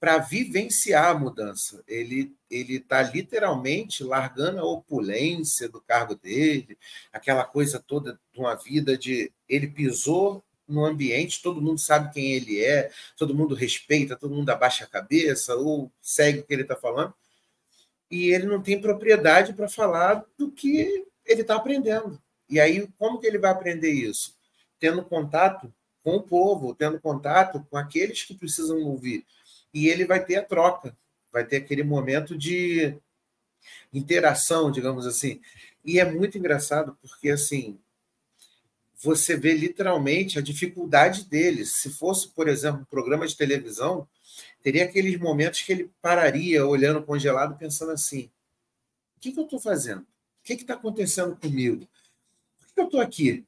para vivenciar a mudança. Ele ele está literalmente largando a opulência do cargo dele, aquela coisa toda de uma vida de ele pisou no ambiente, todo mundo sabe quem ele é, todo mundo respeita, todo mundo abaixa a cabeça ou segue o que ele está falando, e ele não tem propriedade para falar do que ele está aprendendo. E aí, como que ele vai aprender isso? Tendo contato com o povo, tendo contato com aqueles que precisam ouvir e ele vai ter a troca, vai ter aquele momento de interação, digamos assim. E é muito engraçado porque assim você vê literalmente a dificuldade dele. Se fosse, por exemplo, um programa de televisão, teria aqueles momentos que ele pararia olhando congelado, pensando assim: o que, que eu estou fazendo? O que está acontecendo comigo? que eu estou aqui?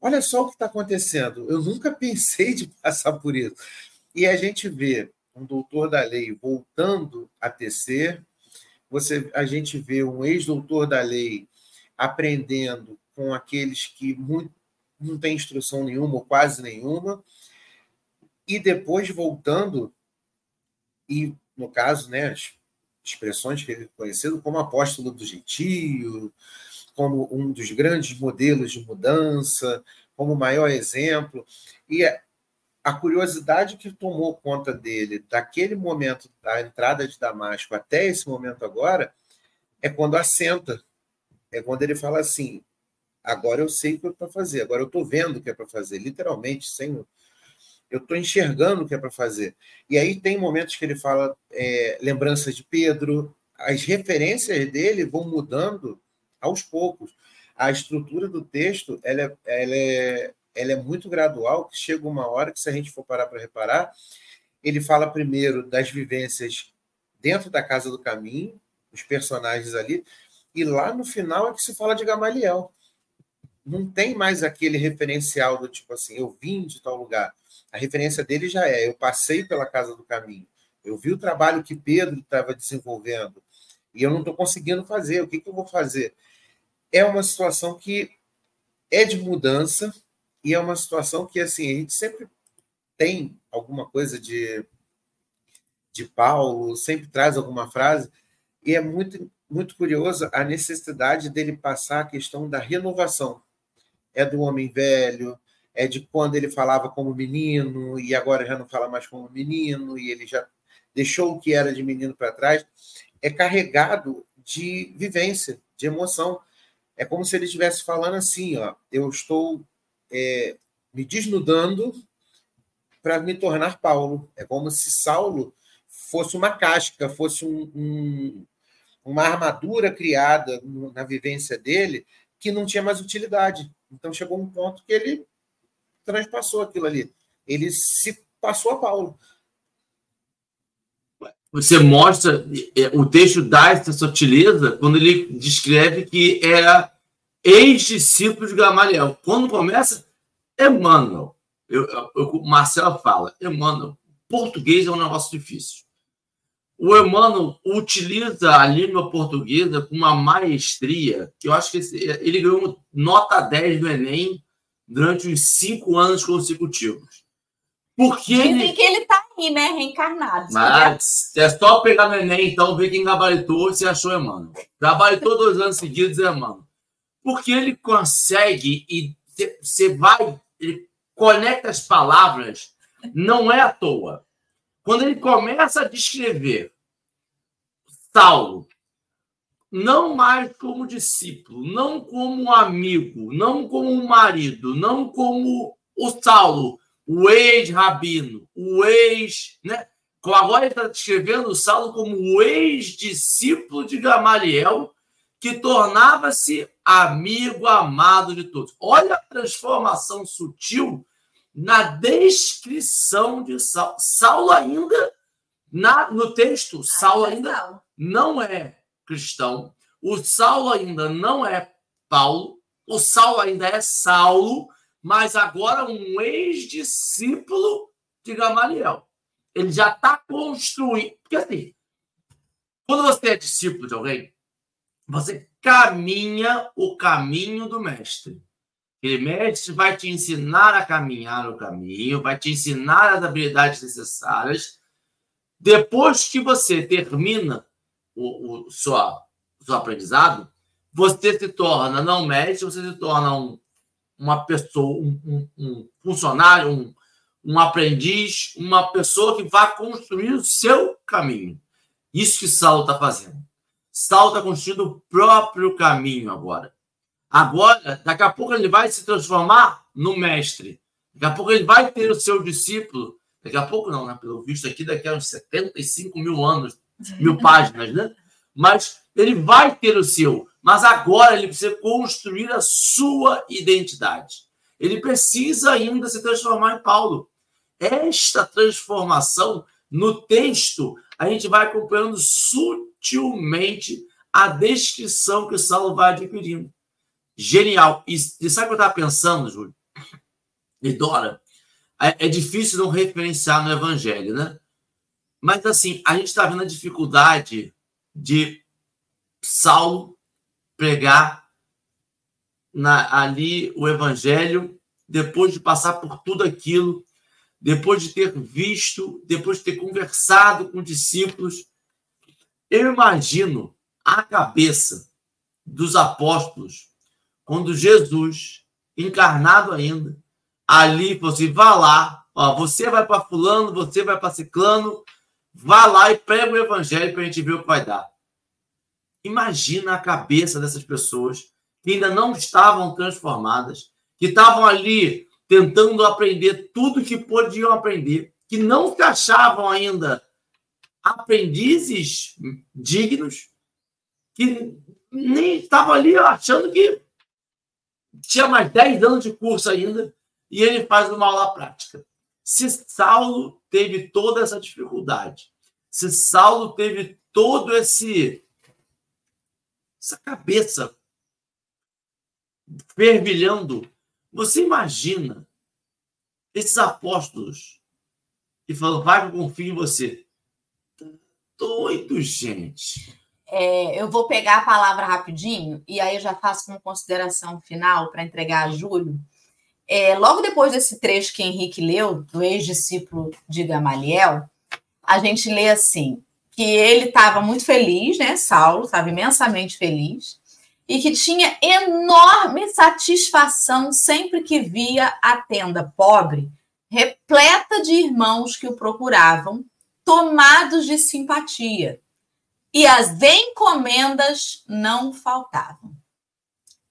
Olha só o que está acontecendo. Eu nunca pensei de passar por isso. E a gente vê um doutor da lei voltando a tecer, você, a gente vê um ex-doutor da lei aprendendo com aqueles que muito, não têm instrução nenhuma ou quase nenhuma, e depois voltando, e no caso, né, as expressões que ele é conhecido como apóstolo do gentio, como um dos grandes modelos de mudança, como o maior exemplo. E a curiosidade que tomou conta dele daquele momento da entrada de Damasco até esse momento agora é quando assenta. É quando ele fala assim: agora eu sei o que é para fazer, agora eu estou vendo o que é para fazer, literalmente, sem. Eu estou enxergando o que é para fazer. E aí tem momentos que ele fala é, lembranças de Pedro, as referências dele vão mudando aos poucos. A estrutura do texto ela é, ela é, ela é muito gradual, que chega uma hora que, se a gente for parar para reparar, ele fala primeiro das vivências dentro da Casa do Caminho, os personagens ali, e lá no final é que se fala de Gamaliel. Não tem mais aquele referencial do tipo assim, eu vim de tal lugar. A referência dele já é, eu passei pela Casa do Caminho, eu vi o trabalho que Pedro estava desenvolvendo, e eu não estou conseguindo fazer, o que, que eu vou fazer? É uma situação que é de mudança e é uma situação que assim a gente sempre tem alguma coisa de de Paulo, sempre traz alguma frase e é muito muito curioso a necessidade dele passar a questão da renovação. É do homem velho, é de quando ele falava como menino e agora já não fala mais como menino e ele já deixou o que era de menino para trás. É carregado de vivência, de emoção. É como se ele estivesse falando assim: ó, eu estou é, me desnudando para me tornar Paulo. É como se Saulo fosse uma casca, fosse um, um, uma armadura criada na vivência dele que não tinha mais utilidade. Então chegou um ponto que ele transpassou aquilo ali. Ele se passou a Paulo. Você mostra, é, o texto dá essa sutileza quando ele descreve que era ex-discípulo de Gamaliel. Quando começa, Emmanuel. Eu, eu, Marcelo fala, Emmanuel, português é um negócio difícil. O Emmanuel utiliza a língua portuguesa com uma maestria, que eu acho que ele ganhou nota 10 do Enem durante os cinco anos consecutivos. Porque Dizem ele... que ele está aí, né? Reencarnado. Mas é só pegar no Enem, então, ver quem gabaritou se achou Emmanuel. Gabaritou dois anos seguidos, Emmanuel. Porque ele consegue e você vai, ele conecta as palavras, não é à toa. Quando ele começa a descrever Saulo, não mais como discípulo, não como amigo, não como marido, não como o Saulo, o ex-rabino, o ex. Né? Agora ele está descrevendo o Saulo como o ex-discípulo de Gamaliel, que tornava-se amigo amado de todos. Olha a transformação sutil na descrição de Saulo. Saulo ainda, na, no texto, Saulo ainda não é cristão. O Saulo ainda não é Paulo. O Saulo ainda é Saulo mas agora um ex-discípulo de Gamaliel. Ele já está construindo. Porque assim, quando você é discípulo de alguém, você caminha o caminho do mestre. Aquele mestre vai te ensinar a caminhar o caminho, vai te ensinar as habilidades necessárias. Depois que você termina o, o seu, seu aprendizado, você se torna não mestre, você se torna um uma pessoa, um, um, um funcionário, um, um aprendiz, uma pessoa que vai construir o seu caminho. Isso que Saulo está fazendo. Saulo está construindo o próprio caminho agora. Agora, daqui a pouco ele vai se transformar no mestre. Daqui a pouco ele vai ter o seu discípulo. Daqui a pouco não, né? Pelo visto aqui, daqui a uns 75 mil anos, mil páginas, né? Mas ele vai ter o seu. Mas agora ele precisa construir a sua identidade. Ele precisa ainda se transformar em Paulo. Esta transformação no texto, a gente vai acompanhando sutilmente a descrição que Saulo vai adquirindo. genial. E, e sabe o que eu estava pensando, Júlio? E Dora? É, é difícil não referenciar no Evangelho, né? Mas, assim, a gente está vendo a dificuldade de Saulo pregar na, ali o Evangelho depois de passar por tudo aquilo, depois de ter visto, depois de ter conversado com discípulos. Eu imagino a cabeça dos apóstolos quando Jesus, encarnado ainda, ali falou assim: vá lá, ó, você vai para Fulano, você vai para Ciclano, vá lá e prega o evangelho para a gente ver o que vai dar. Imagina a cabeça dessas pessoas que ainda não estavam transformadas, que estavam ali tentando aprender tudo que podiam aprender, que não se achavam ainda aprendizes dignos, que nem estavam ali achando que tinha mais 10 anos de curso ainda, e ele faz uma aula prática. Se Saulo teve toda essa dificuldade, se Saulo teve todo esse essa cabeça fervilhando, você imagina esses apóstolos e falando, vai eu confio em você. Doido, gente. É, eu vou pegar a palavra rapidinho e aí eu já faço uma consideração final para entregar a Júlio. É, logo depois desse trecho que Henrique leu, do ex-discípulo de Gamaliel, a gente lê assim: que ele estava muito feliz, né? Saulo estava imensamente feliz, e que tinha enorme satisfação sempre que via a tenda pobre, repleta de irmãos que o procuravam, tomados de simpatia. E as encomendas não faltavam.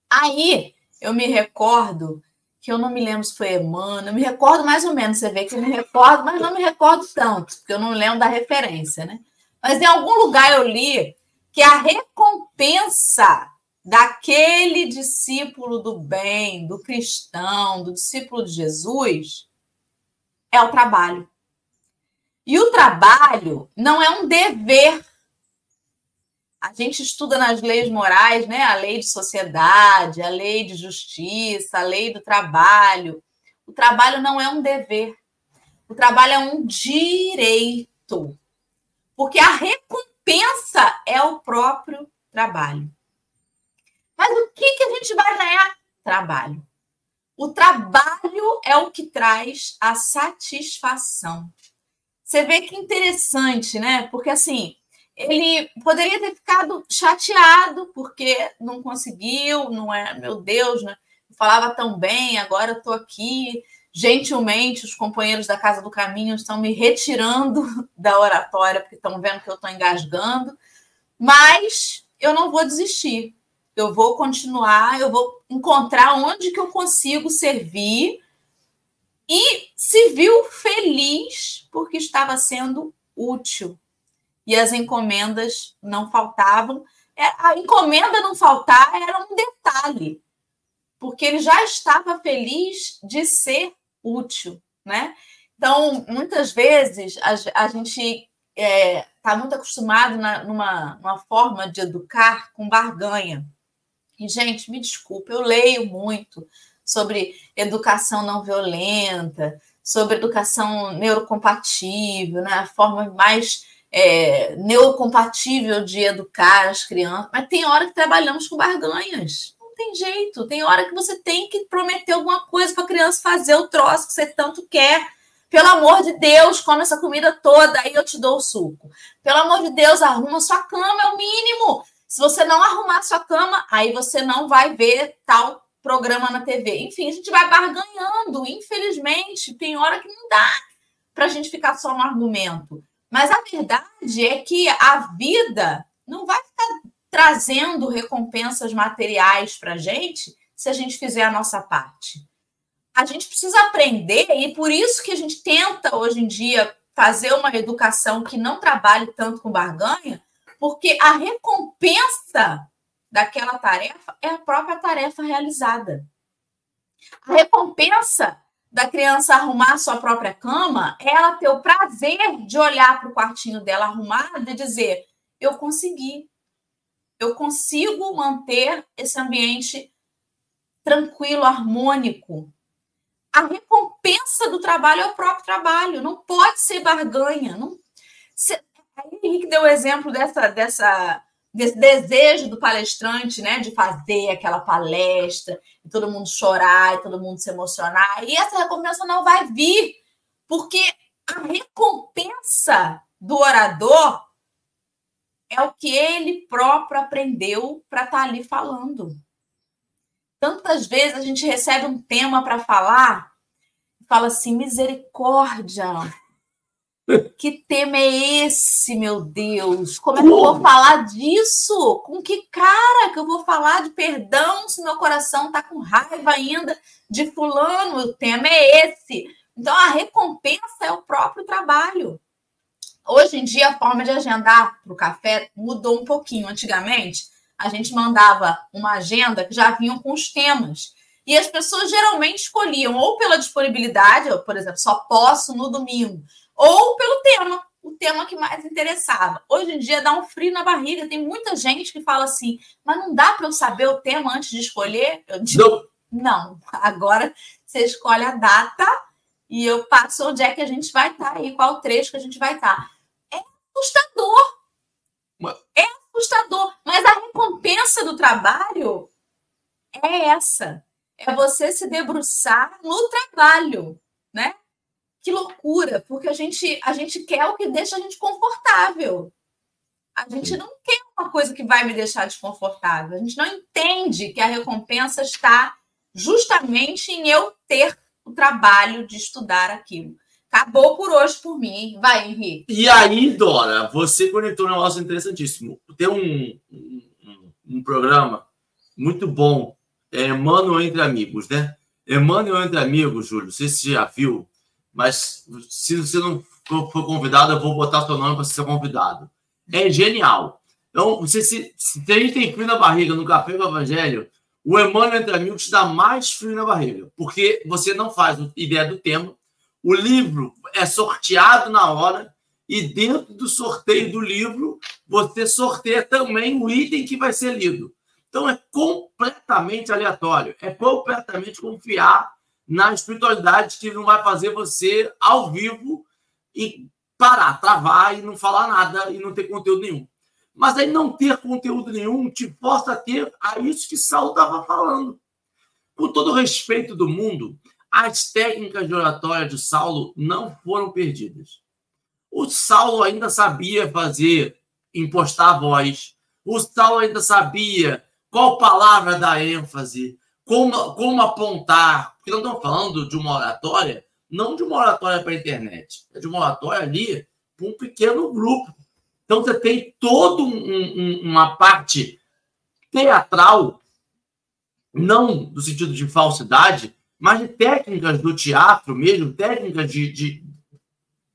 Aí eu me recordo que eu não me lembro se foi Emmanuel, eu me recordo mais ou menos, você vê que eu me recordo, mas não me recordo tanto, porque eu não lembro da referência, né? Mas em algum lugar eu li que a recompensa daquele discípulo do bem, do cristão, do discípulo de Jesus, é o trabalho. E o trabalho não é um dever a gente estuda nas leis morais, né? A lei de sociedade, a lei de justiça, a lei do trabalho. O trabalho não é um dever. O trabalho é um direito. Porque a recompensa é o próprio trabalho. Mas o que, que a gente vai ganhar? Trabalho. O trabalho é o que traz a satisfação. Você vê que interessante, né? Porque assim, ele poderia ter ficado chateado porque não conseguiu, não é, meu Deus, né? falava tão bem, agora estou aqui. Gentilmente, os companheiros da Casa do Caminho estão me retirando da oratória, porque estão vendo que eu estou engasgando. Mas eu não vou desistir. Eu vou continuar, eu vou encontrar onde que eu consigo servir. E se viu feliz porque estava sendo útil e as encomendas não faltavam. É, a encomenda não faltar era um detalhe, porque ele já estava feliz de ser útil, né? Então, muitas vezes a, a gente está é, tá muito acostumado na, numa, numa forma de educar com barganha. E, gente, me desculpe, eu leio muito sobre educação não violenta, sobre educação neurocompatível, né? a forma mais é, neocompatível de educar as crianças, mas tem hora que trabalhamos com barganhas. Tem jeito. Tem hora que você tem que prometer alguma coisa para a criança fazer o troço que você tanto quer. Pelo amor de Deus, come essa comida toda, aí eu te dou o suco. Pelo amor de Deus, arruma sua cama, é o mínimo. Se você não arrumar sua cama, aí você não vai ver tal programa na TV. Enfim, a gente vai barganhando, infelizmente. Tem hora que não dá para a gente ficar só no argumento. Mas a verdade é que a vida não vai ficar trazendo recompensas materiais para a gente se a gente fizer a nossa parte. A gente precisa aprender, e por isso que a gente tenta hoje em dia fazer uma educação que não trabalhe tanto com barganha, porque a recompensa daquela tarefa é a própria tarefa realizada. A recompensa da criança arrumar sua própria cama é ela ter o prazer de olhar para o quartinho dela arrumado e dizer: eu consegui, eu consigo manter esse ambiente tranquilo, harmônico. A recompensa do trabalho é o próprio trabalho, não pode ser barganha. Não... Aí Henrique deu o exemplo dessa, dessa, desse desejo do palestrante, né, de fazer aquela palestra, e todo mundo chorar, e todo mundo se emocionar. E essa recompensa não vai vir, porque a recompensa do orador é o que ele próprio aprendeu para estar tá ali falando. Tantas vezes a gente recebe um tema para falar e fala assim: misericórdia. Que tema é esse, meu Deus? Como é que eu vou falar disso? Com que cara que eu vou falar de perdão se meu coração está com raiva ainda de fulano? O tema é esse. Então a recompensa é o próprio trabalho. Hoje em dia, a forma de agendar para o café mudou um pouquinho. Antigamente, a gente mandava uma agenda que já vinha com os temas. E as pessoas geralmente escolhiam ou pela disponibilidade, por exemplo, só posso no domingo, ou pelo tema, o tema que mais interessava. Hoje em dia dá um frio na barriga. Tem muita gente que fala assim, mas não dá para eu saber o tema antes de escolher? Eu digo, não. não, agora você escolhe a data e eu passo onde é que a gente vai estar tá aí, qual trecho que a gente vai estar. Tá assustador. É assustador. Mas a recompensa do trabalho é essa. É você se debruçar no trabalho, né? Que loucura, porque a gente, a gente quer o que deixa a gente confortável. A gente não quer uma coisa que vai me deixar desconfortável. A gente não entende que a recompensa está justamente em eu ter o trabalho de estudar aquilo. Acabou por hoje por mim. Vai, Henrique. E aí, Dora, você conectou um negócio interessantíssimo. Tem um, um, um programa muito bom, é Emmanuel Entre Amigos, né? Emmanuel Entre Amigos, Júlio, não sei se você já viu, mas se você não for convidado, eu vou botar seu nome para ser convidado. É genial. Então, você, se, se a gente tem frio na barriga no Café do Evangelho, o Emmanuel Entre Amigos te dá mais frio na barriga, porque você não faz ideia do tema, o livro é sorteado na hora e dentro do sorteio do livro você sorteia também o item que vai ser lido. Então é completamente aleatório, é completamente confiar na espiritualidade que não vai fazer você ao vivo e parar, travar e não falar nada e não ter conteúdo nenhum. Mas aí não ter conteúdo nenhum te força a ter a isso que Saulo estava falando. Com todo o respeito do mundo, as técnicas de oratória de Saulo não foram perdidas. O Saulo ainda sabia fazer, impostar a voz. O Saulo ainda sabia qual palavra dar ênfase, como, como apontar. Porque não estamos falando de uma oratória, não de uma oratória para a internet, é de uma oratória ali para um pequeno grupo. Então você tem toda um, um, uma parte teatral, não no sentido de falsidade, mas técnicas do teatro mesmo, técnicas de, de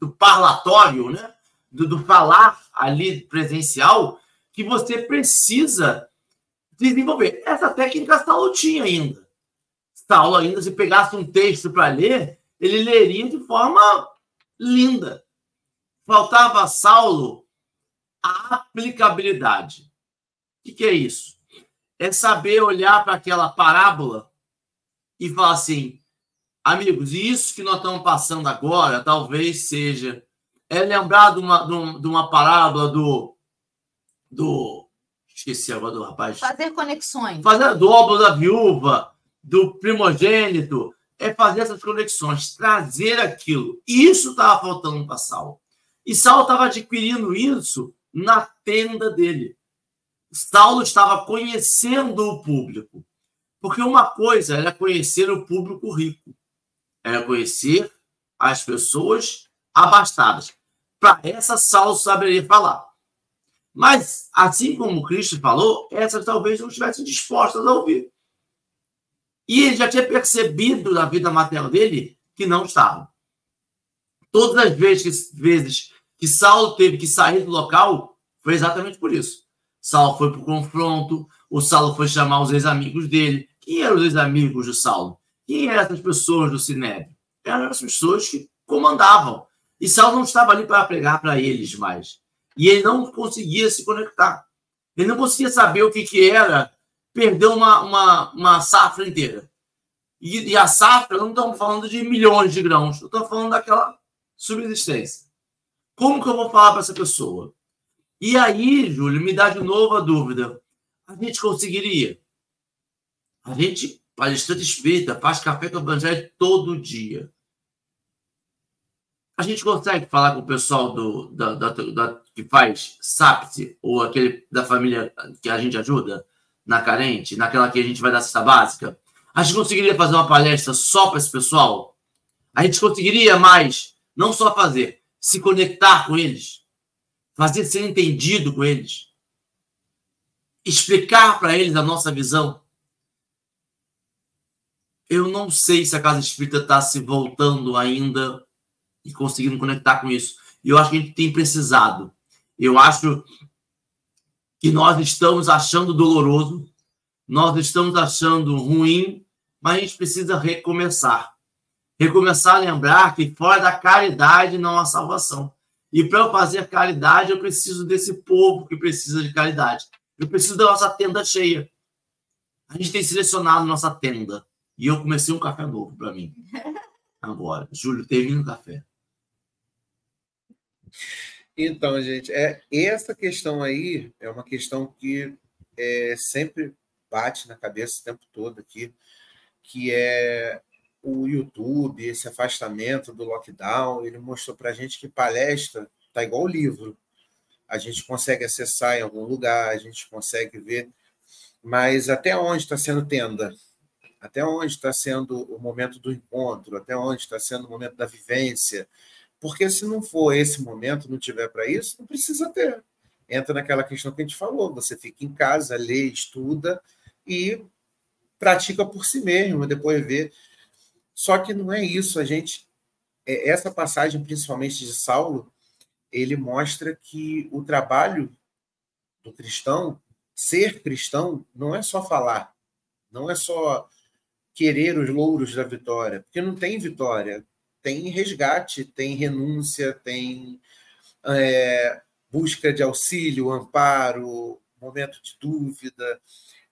do parlatório, né? Do, do, falar ali presencial, que você precisa desenvolver. Essa técnica Saulo tinha ainda. Saulo ainda, se pegasse um texto para ler, ele leria de forma linda. Faltava a Saulo a aplicabilidade. O que, que é isso? É saber olhar para aquela parábola e falar assim, amigos, isso que nós estamos passando agora talvez seja. É lembrar de uma, de uma, de uma parábola do. do esqueci agora do rapaz. Fazer conexões. Fazer do óbolo da viúva, do primogênito. É fazer essas conexões, trazer aquilo. Isso estava faltando para Saulo. E Saulo estava adquirindo isso na tenda dele. Saulo estava conhecendo o público. Porque uma coisa era conhecer o público rico, era conhecer as pessoas abastadas. Para essa Saulo saberia falar. Mas, assim como Cristo falou, essas talvez não estivessem dispostas a ouvir. E ele já tinha percebido na vida material dele que não estavam. Todas as vezes que, vezes que Saulo teve que sair do local, foi exatamente por isso. Saulo foi para o confronto, o Saulo foi chamar os ex-amigos dele, quem eram os amigos de Saulo? Quem eram essas pessoas do Sinédrio? Eram as pessoas que comandavam. E Saulo não estava ali para pregar para eles mais. E ele não conseguia se conectar. Ele não conseguia saber o que, que era perdeu uma, uma, uma safra inteira. E, e a safra, não estamos falando de milhões de grãos, estou falando daquela subsistência. Como que eu vou falar para essa pessoa? E aí, Júlio, me dá de novo a dúvida. A gente conseguiria? A gente, palestrante espírita, faz café com o evangelho todo dia. A gente consegue falar com o pessoal do, da, da, da que faz SAPT, ou aquele da família que a gente ajuda, na carente, naquela que a gente vai dar cesta básica? A gente conseguiria fazer uma palestra só para esse pessoal? A gente conseguiria mais, não só fazer, se conectar com eles, fazer ser entendido com eles, explicar para eles a nossa visão. Eu não sei se a casa espírita está se voltando ainda e conseguindo conectar com isso. E eu acho que a gente tem precisado. Eu acho que nós estamos achando doloroso, nós estamos achando ruim, mas a gente precisa recomeçar. Recomeçar a lembrar que fora da caridade não há salvação. E para eu fazer caridade, eu preciso desse povo que precisa de caridade. Eu preciso da nossa tenda cheia. A gente tem selecionado nossa tenda. E eu comecei um café novo para mim. Agora, Júlio, termina o café. Então, gente, é essa questão aí é uma questão que é, sempre bate na cabeça o tempo todo aqui, que é o YouTube, esse afastamento do lockdown. Ele mostrou para a gente que palestra está igual o livro. A gente consegue acessar em algum lugar, a gente consegue ver, mas até onde está sendo tenda? Até onde está sendo o momento do encontro? Até onde está sendo o momento da vivência? Porque se não for esse momento, não tiver para isso, não precisa ter. Entra naquela questão que a gente falou: você fica em casa, lê, estuda e pratica por si mesmo, depois vê. Só que não é isso, a gente. É, essa passagem, principalmente de Saulo, ele mostra que o trabalho do cristão, ser cristão, não é só falar, não é só querer os louros da vitória, porque não tem vitória tem resgate, tem renúncia, tem é, busca de auxílio, amparo, momento de dúvida.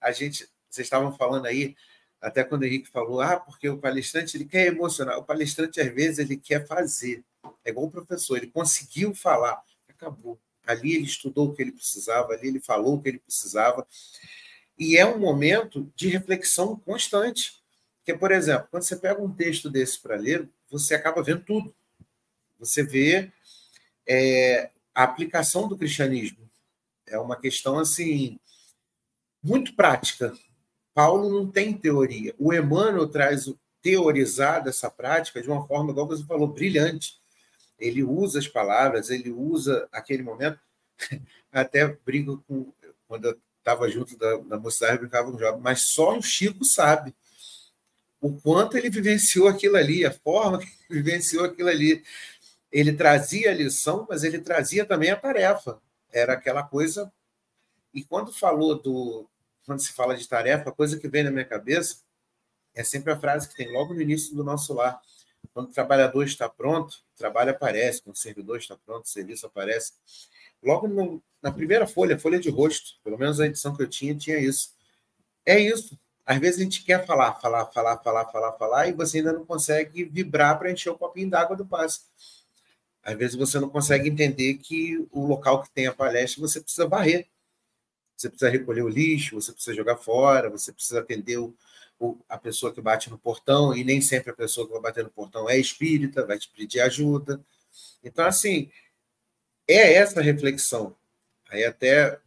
A gente, vocês estavam falando aí, até quando o Henrique falou, ah, porque o palestrante ele quer emocionar. O palestrante, às vezes, ele quer fazer. É igual o professor, ele conseguiu falar, acabou. Ali ele estudou o que ele precisava, ali ele falou o que ele precisava. E é um momento de reflexão constante. Porque, por exemplo, quando você pega um texto desse para ler, você acaba vendo tudo. Você vê é, a aplicação do cristianismo. É uma questão assim muito prática. Paulo não tem teoria. O Emmanuel traz o teorizar dessa prática de uma forma, igual você falou, brilhante. Ele usa as palavras, ele usa aquele momento. Até brinco com. Quando eu estava junto da, da mocidade, brincava com o jovem, mas só o Chico sabe o quanto ele vivenciou aquilo ali, a forma que ele vivenciou aquilo ali. Ele trazia a lição, mas ele trazia também a tarefa. Era aquela coisa. E quando falou do. Quando se fala de tarefa, a coisa que vem na minha cabeça é sempre a frase que tem logo no início do nosso lar. Quando o trabalhador está pronto, o trabalho aparece. Quando o servidor está pronto, o serviço aparece. Logo no, na primeira folha, folha de rosto, pelo menos a edição que eu tinha, tinha isso. É isso. Às vezes a gente quer falar, falar, falar, falar, falar, falar, e você ainda não consegue vibrar para encher o copinho d'água do passe. Às vezes você não consegue entender que o local que tem a palestra você precisa varrer. Você precisa recolher o lixo, você precisa jogar fora, você precisa atender o, o, a pessoa que bate no portão, e nem sempre a pessoa que vai bater no portão é espírita, vai te pedir ajuda. Então, assim, é essa reflexão. Aí até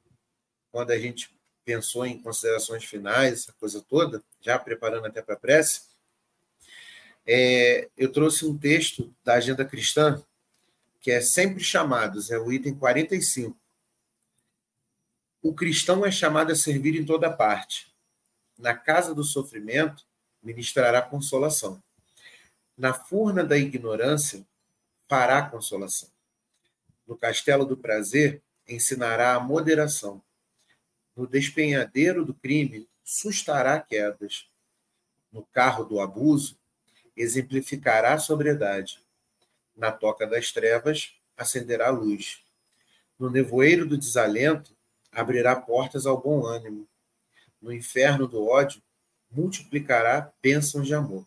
quando a gente pensou em considerações finais, essa coisa toda, já preparando até para a prece, é, eu trouxe um texto da Agenda Cristã, que é Sempre Chamados, é o item 45. O cristão é chamado a servir em toda parte. Na casa do sofrimento, ministrará consolação. Na furna da ignorância, fará consolação. No castelo do prazer, ensinará a moderação no despenhadeiro do crime, sustará quedas. No carro do abuso, exemplificará a sobriedade. Na toca das trevas, acenderá a luz. No nevoeiro do desalento, abrirá portas ao bom ânimo. no inferno do ódio, multiplicará bênçãos de amor.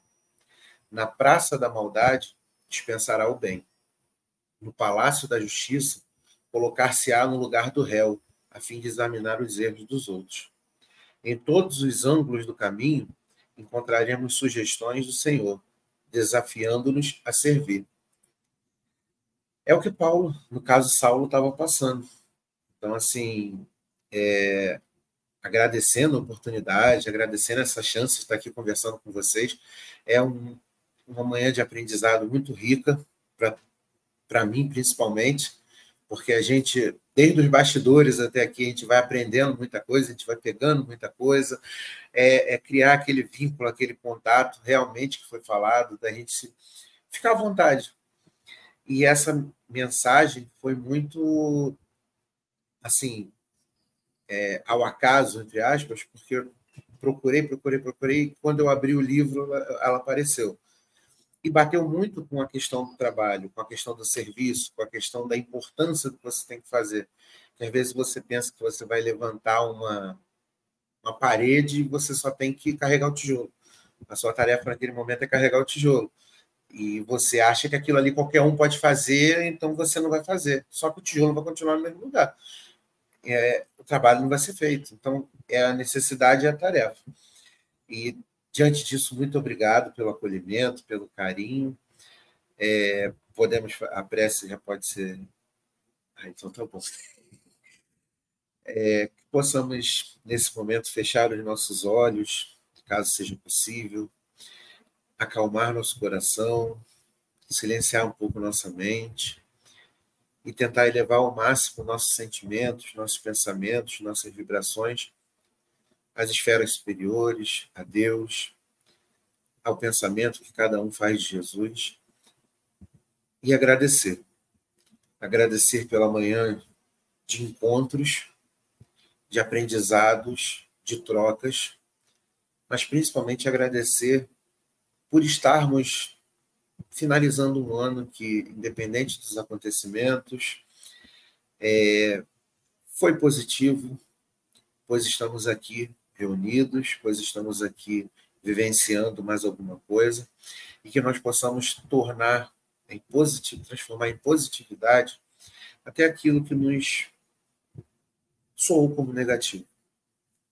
Na praça da maldade, dispensará o bem. No palácio da justiça, colocar-se-á no lugar do réu, a fim de examinar os erros dos outros. Em todos os ângulos do caminho, encontraremos sugestões do Senhor, desafiando-nos a servir. É o que Paulo, no caso Saulo, estava passando. Então, assim, é, agradecendo a oportunidade, agradecendo essa chance de estar aqui conversando com vocês. É um, uma manhã de aprendizado muito rica, para mim, principalmente, porque a gente, desde os bastidores até aqui, a gente vai aprendendo muita coisa, a gente vai pegando muita coisa, é, é criar aquele vínculo, aquele contato realmente que foi falado, da gente se, ficar à vontade. E essa mensagem foi muito, assim, é, ao acaso, entre aspas, porque eu procurei, procurei, procurei, e quando eu abri o livro, ela, ela apareceu e bateu muito com a questão do trabalho, com a questão do serviço, com a questão da importância do que você tem que fazer. Que às vezes você pensa que você vai levantar uma, uma parede e você só tem que carregar o tijolo. A sua tarefa naquele momento é carregar o tijolo. E você acha que aquilo ali qualquer um pode fazer, então você não vai fazer. Só que o tijolo vai continuar no mesmo lugar. É, o trabalho não vai ser feito. Então, é a necessidade e a tarefa. E Diante disso, muito obrigado pelo acolhimento, pelo carinho. É, podemos, a prece já pode ser. Ah, então tá bom. É, que possamos, nesse momento, fechar os nossos olhos, caso seja possível, acalmar nosso coração, silenciar um pouco nossa mente e tentar elevar ao máximo nossos sentimentos, nossos pensamentos, nossas vibrações às esferas superiores, a Deus, ao pensamento que cada um faz de Jesus e agradecer. Agradecer pela manhã de encontros, de aprendizados, de trocas, mas principalmente agradecer por estarmos finalizando um ano que, independente dos acontecimentos, é, foi positivo, pois estamos aqui reunidos, pois estamos aqui vivenciando mais alguma coisa e que nós possamos tornar em positivo, transformar em positividade até aquilo que nos soou como negativo.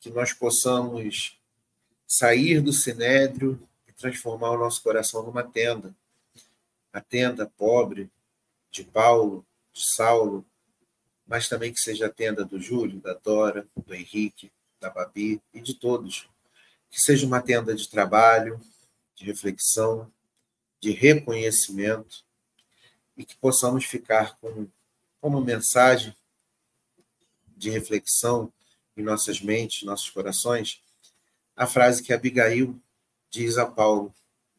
Que nós possamos sair do sinédrio e transformar o nosso coração numa tenda. A tenda pobre de Paulo, de Saulo, mas também que seja a tenda do Júlio, da Dora, do Henrique, da Babi e de todos. Que seja uma tenda de trabalho, de reflexão, de reconhecimento e que possamos ficar com como mensagem de reflexão em nossas mentes, nossos corações, a frase que Abigail diz a Paulo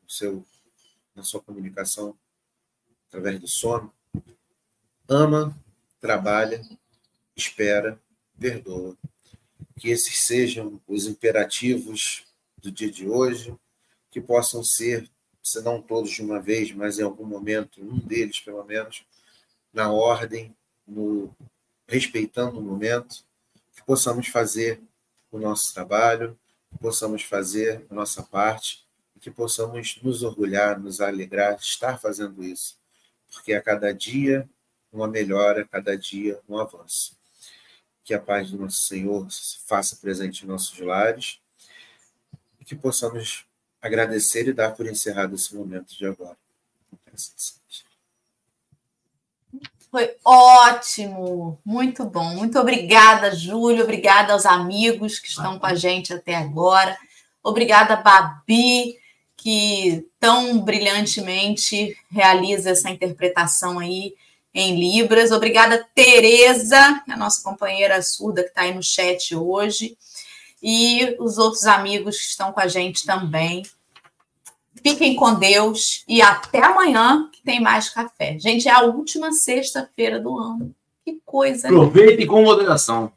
seu, na sua comunicação através do sono: ama, trabalha, espera, perdoa que esses sejam os imperativos do dia de hoje, que possam ser, se não todos de uma vez, mas em algum momento, um deles pelo menos, na ordem, no, respeitando o momento, que possamos fazer o nosso trabalho, que possamos fazer a nossa parte, que possamos nos orgulhar, nos alegrar, estar fazendo isso, porque a cada dia uma melhora, a cada dia um avanço que a paz do nosso Senhor se faça presente em nossos lares e que possamos agradecer e dar por encerrado esse momento de agora. Foi ótimo, muito bom. Muito obrigada, Júlio. Obrigada aos amigos que estão com a gente até agora. Obrigada, Babi, que tão brilhantemente realiza essa interpretação aí em Libras. Obrigada, Tereza, a nossa companheira surda que está aí no chat hoje. E os outros amigos que estão com a gente também. Fiquem com Deus e até amanhã, que tem mais café. Gente, é a última sexta-feira do ano. Que coisa. Aproveite com moderação.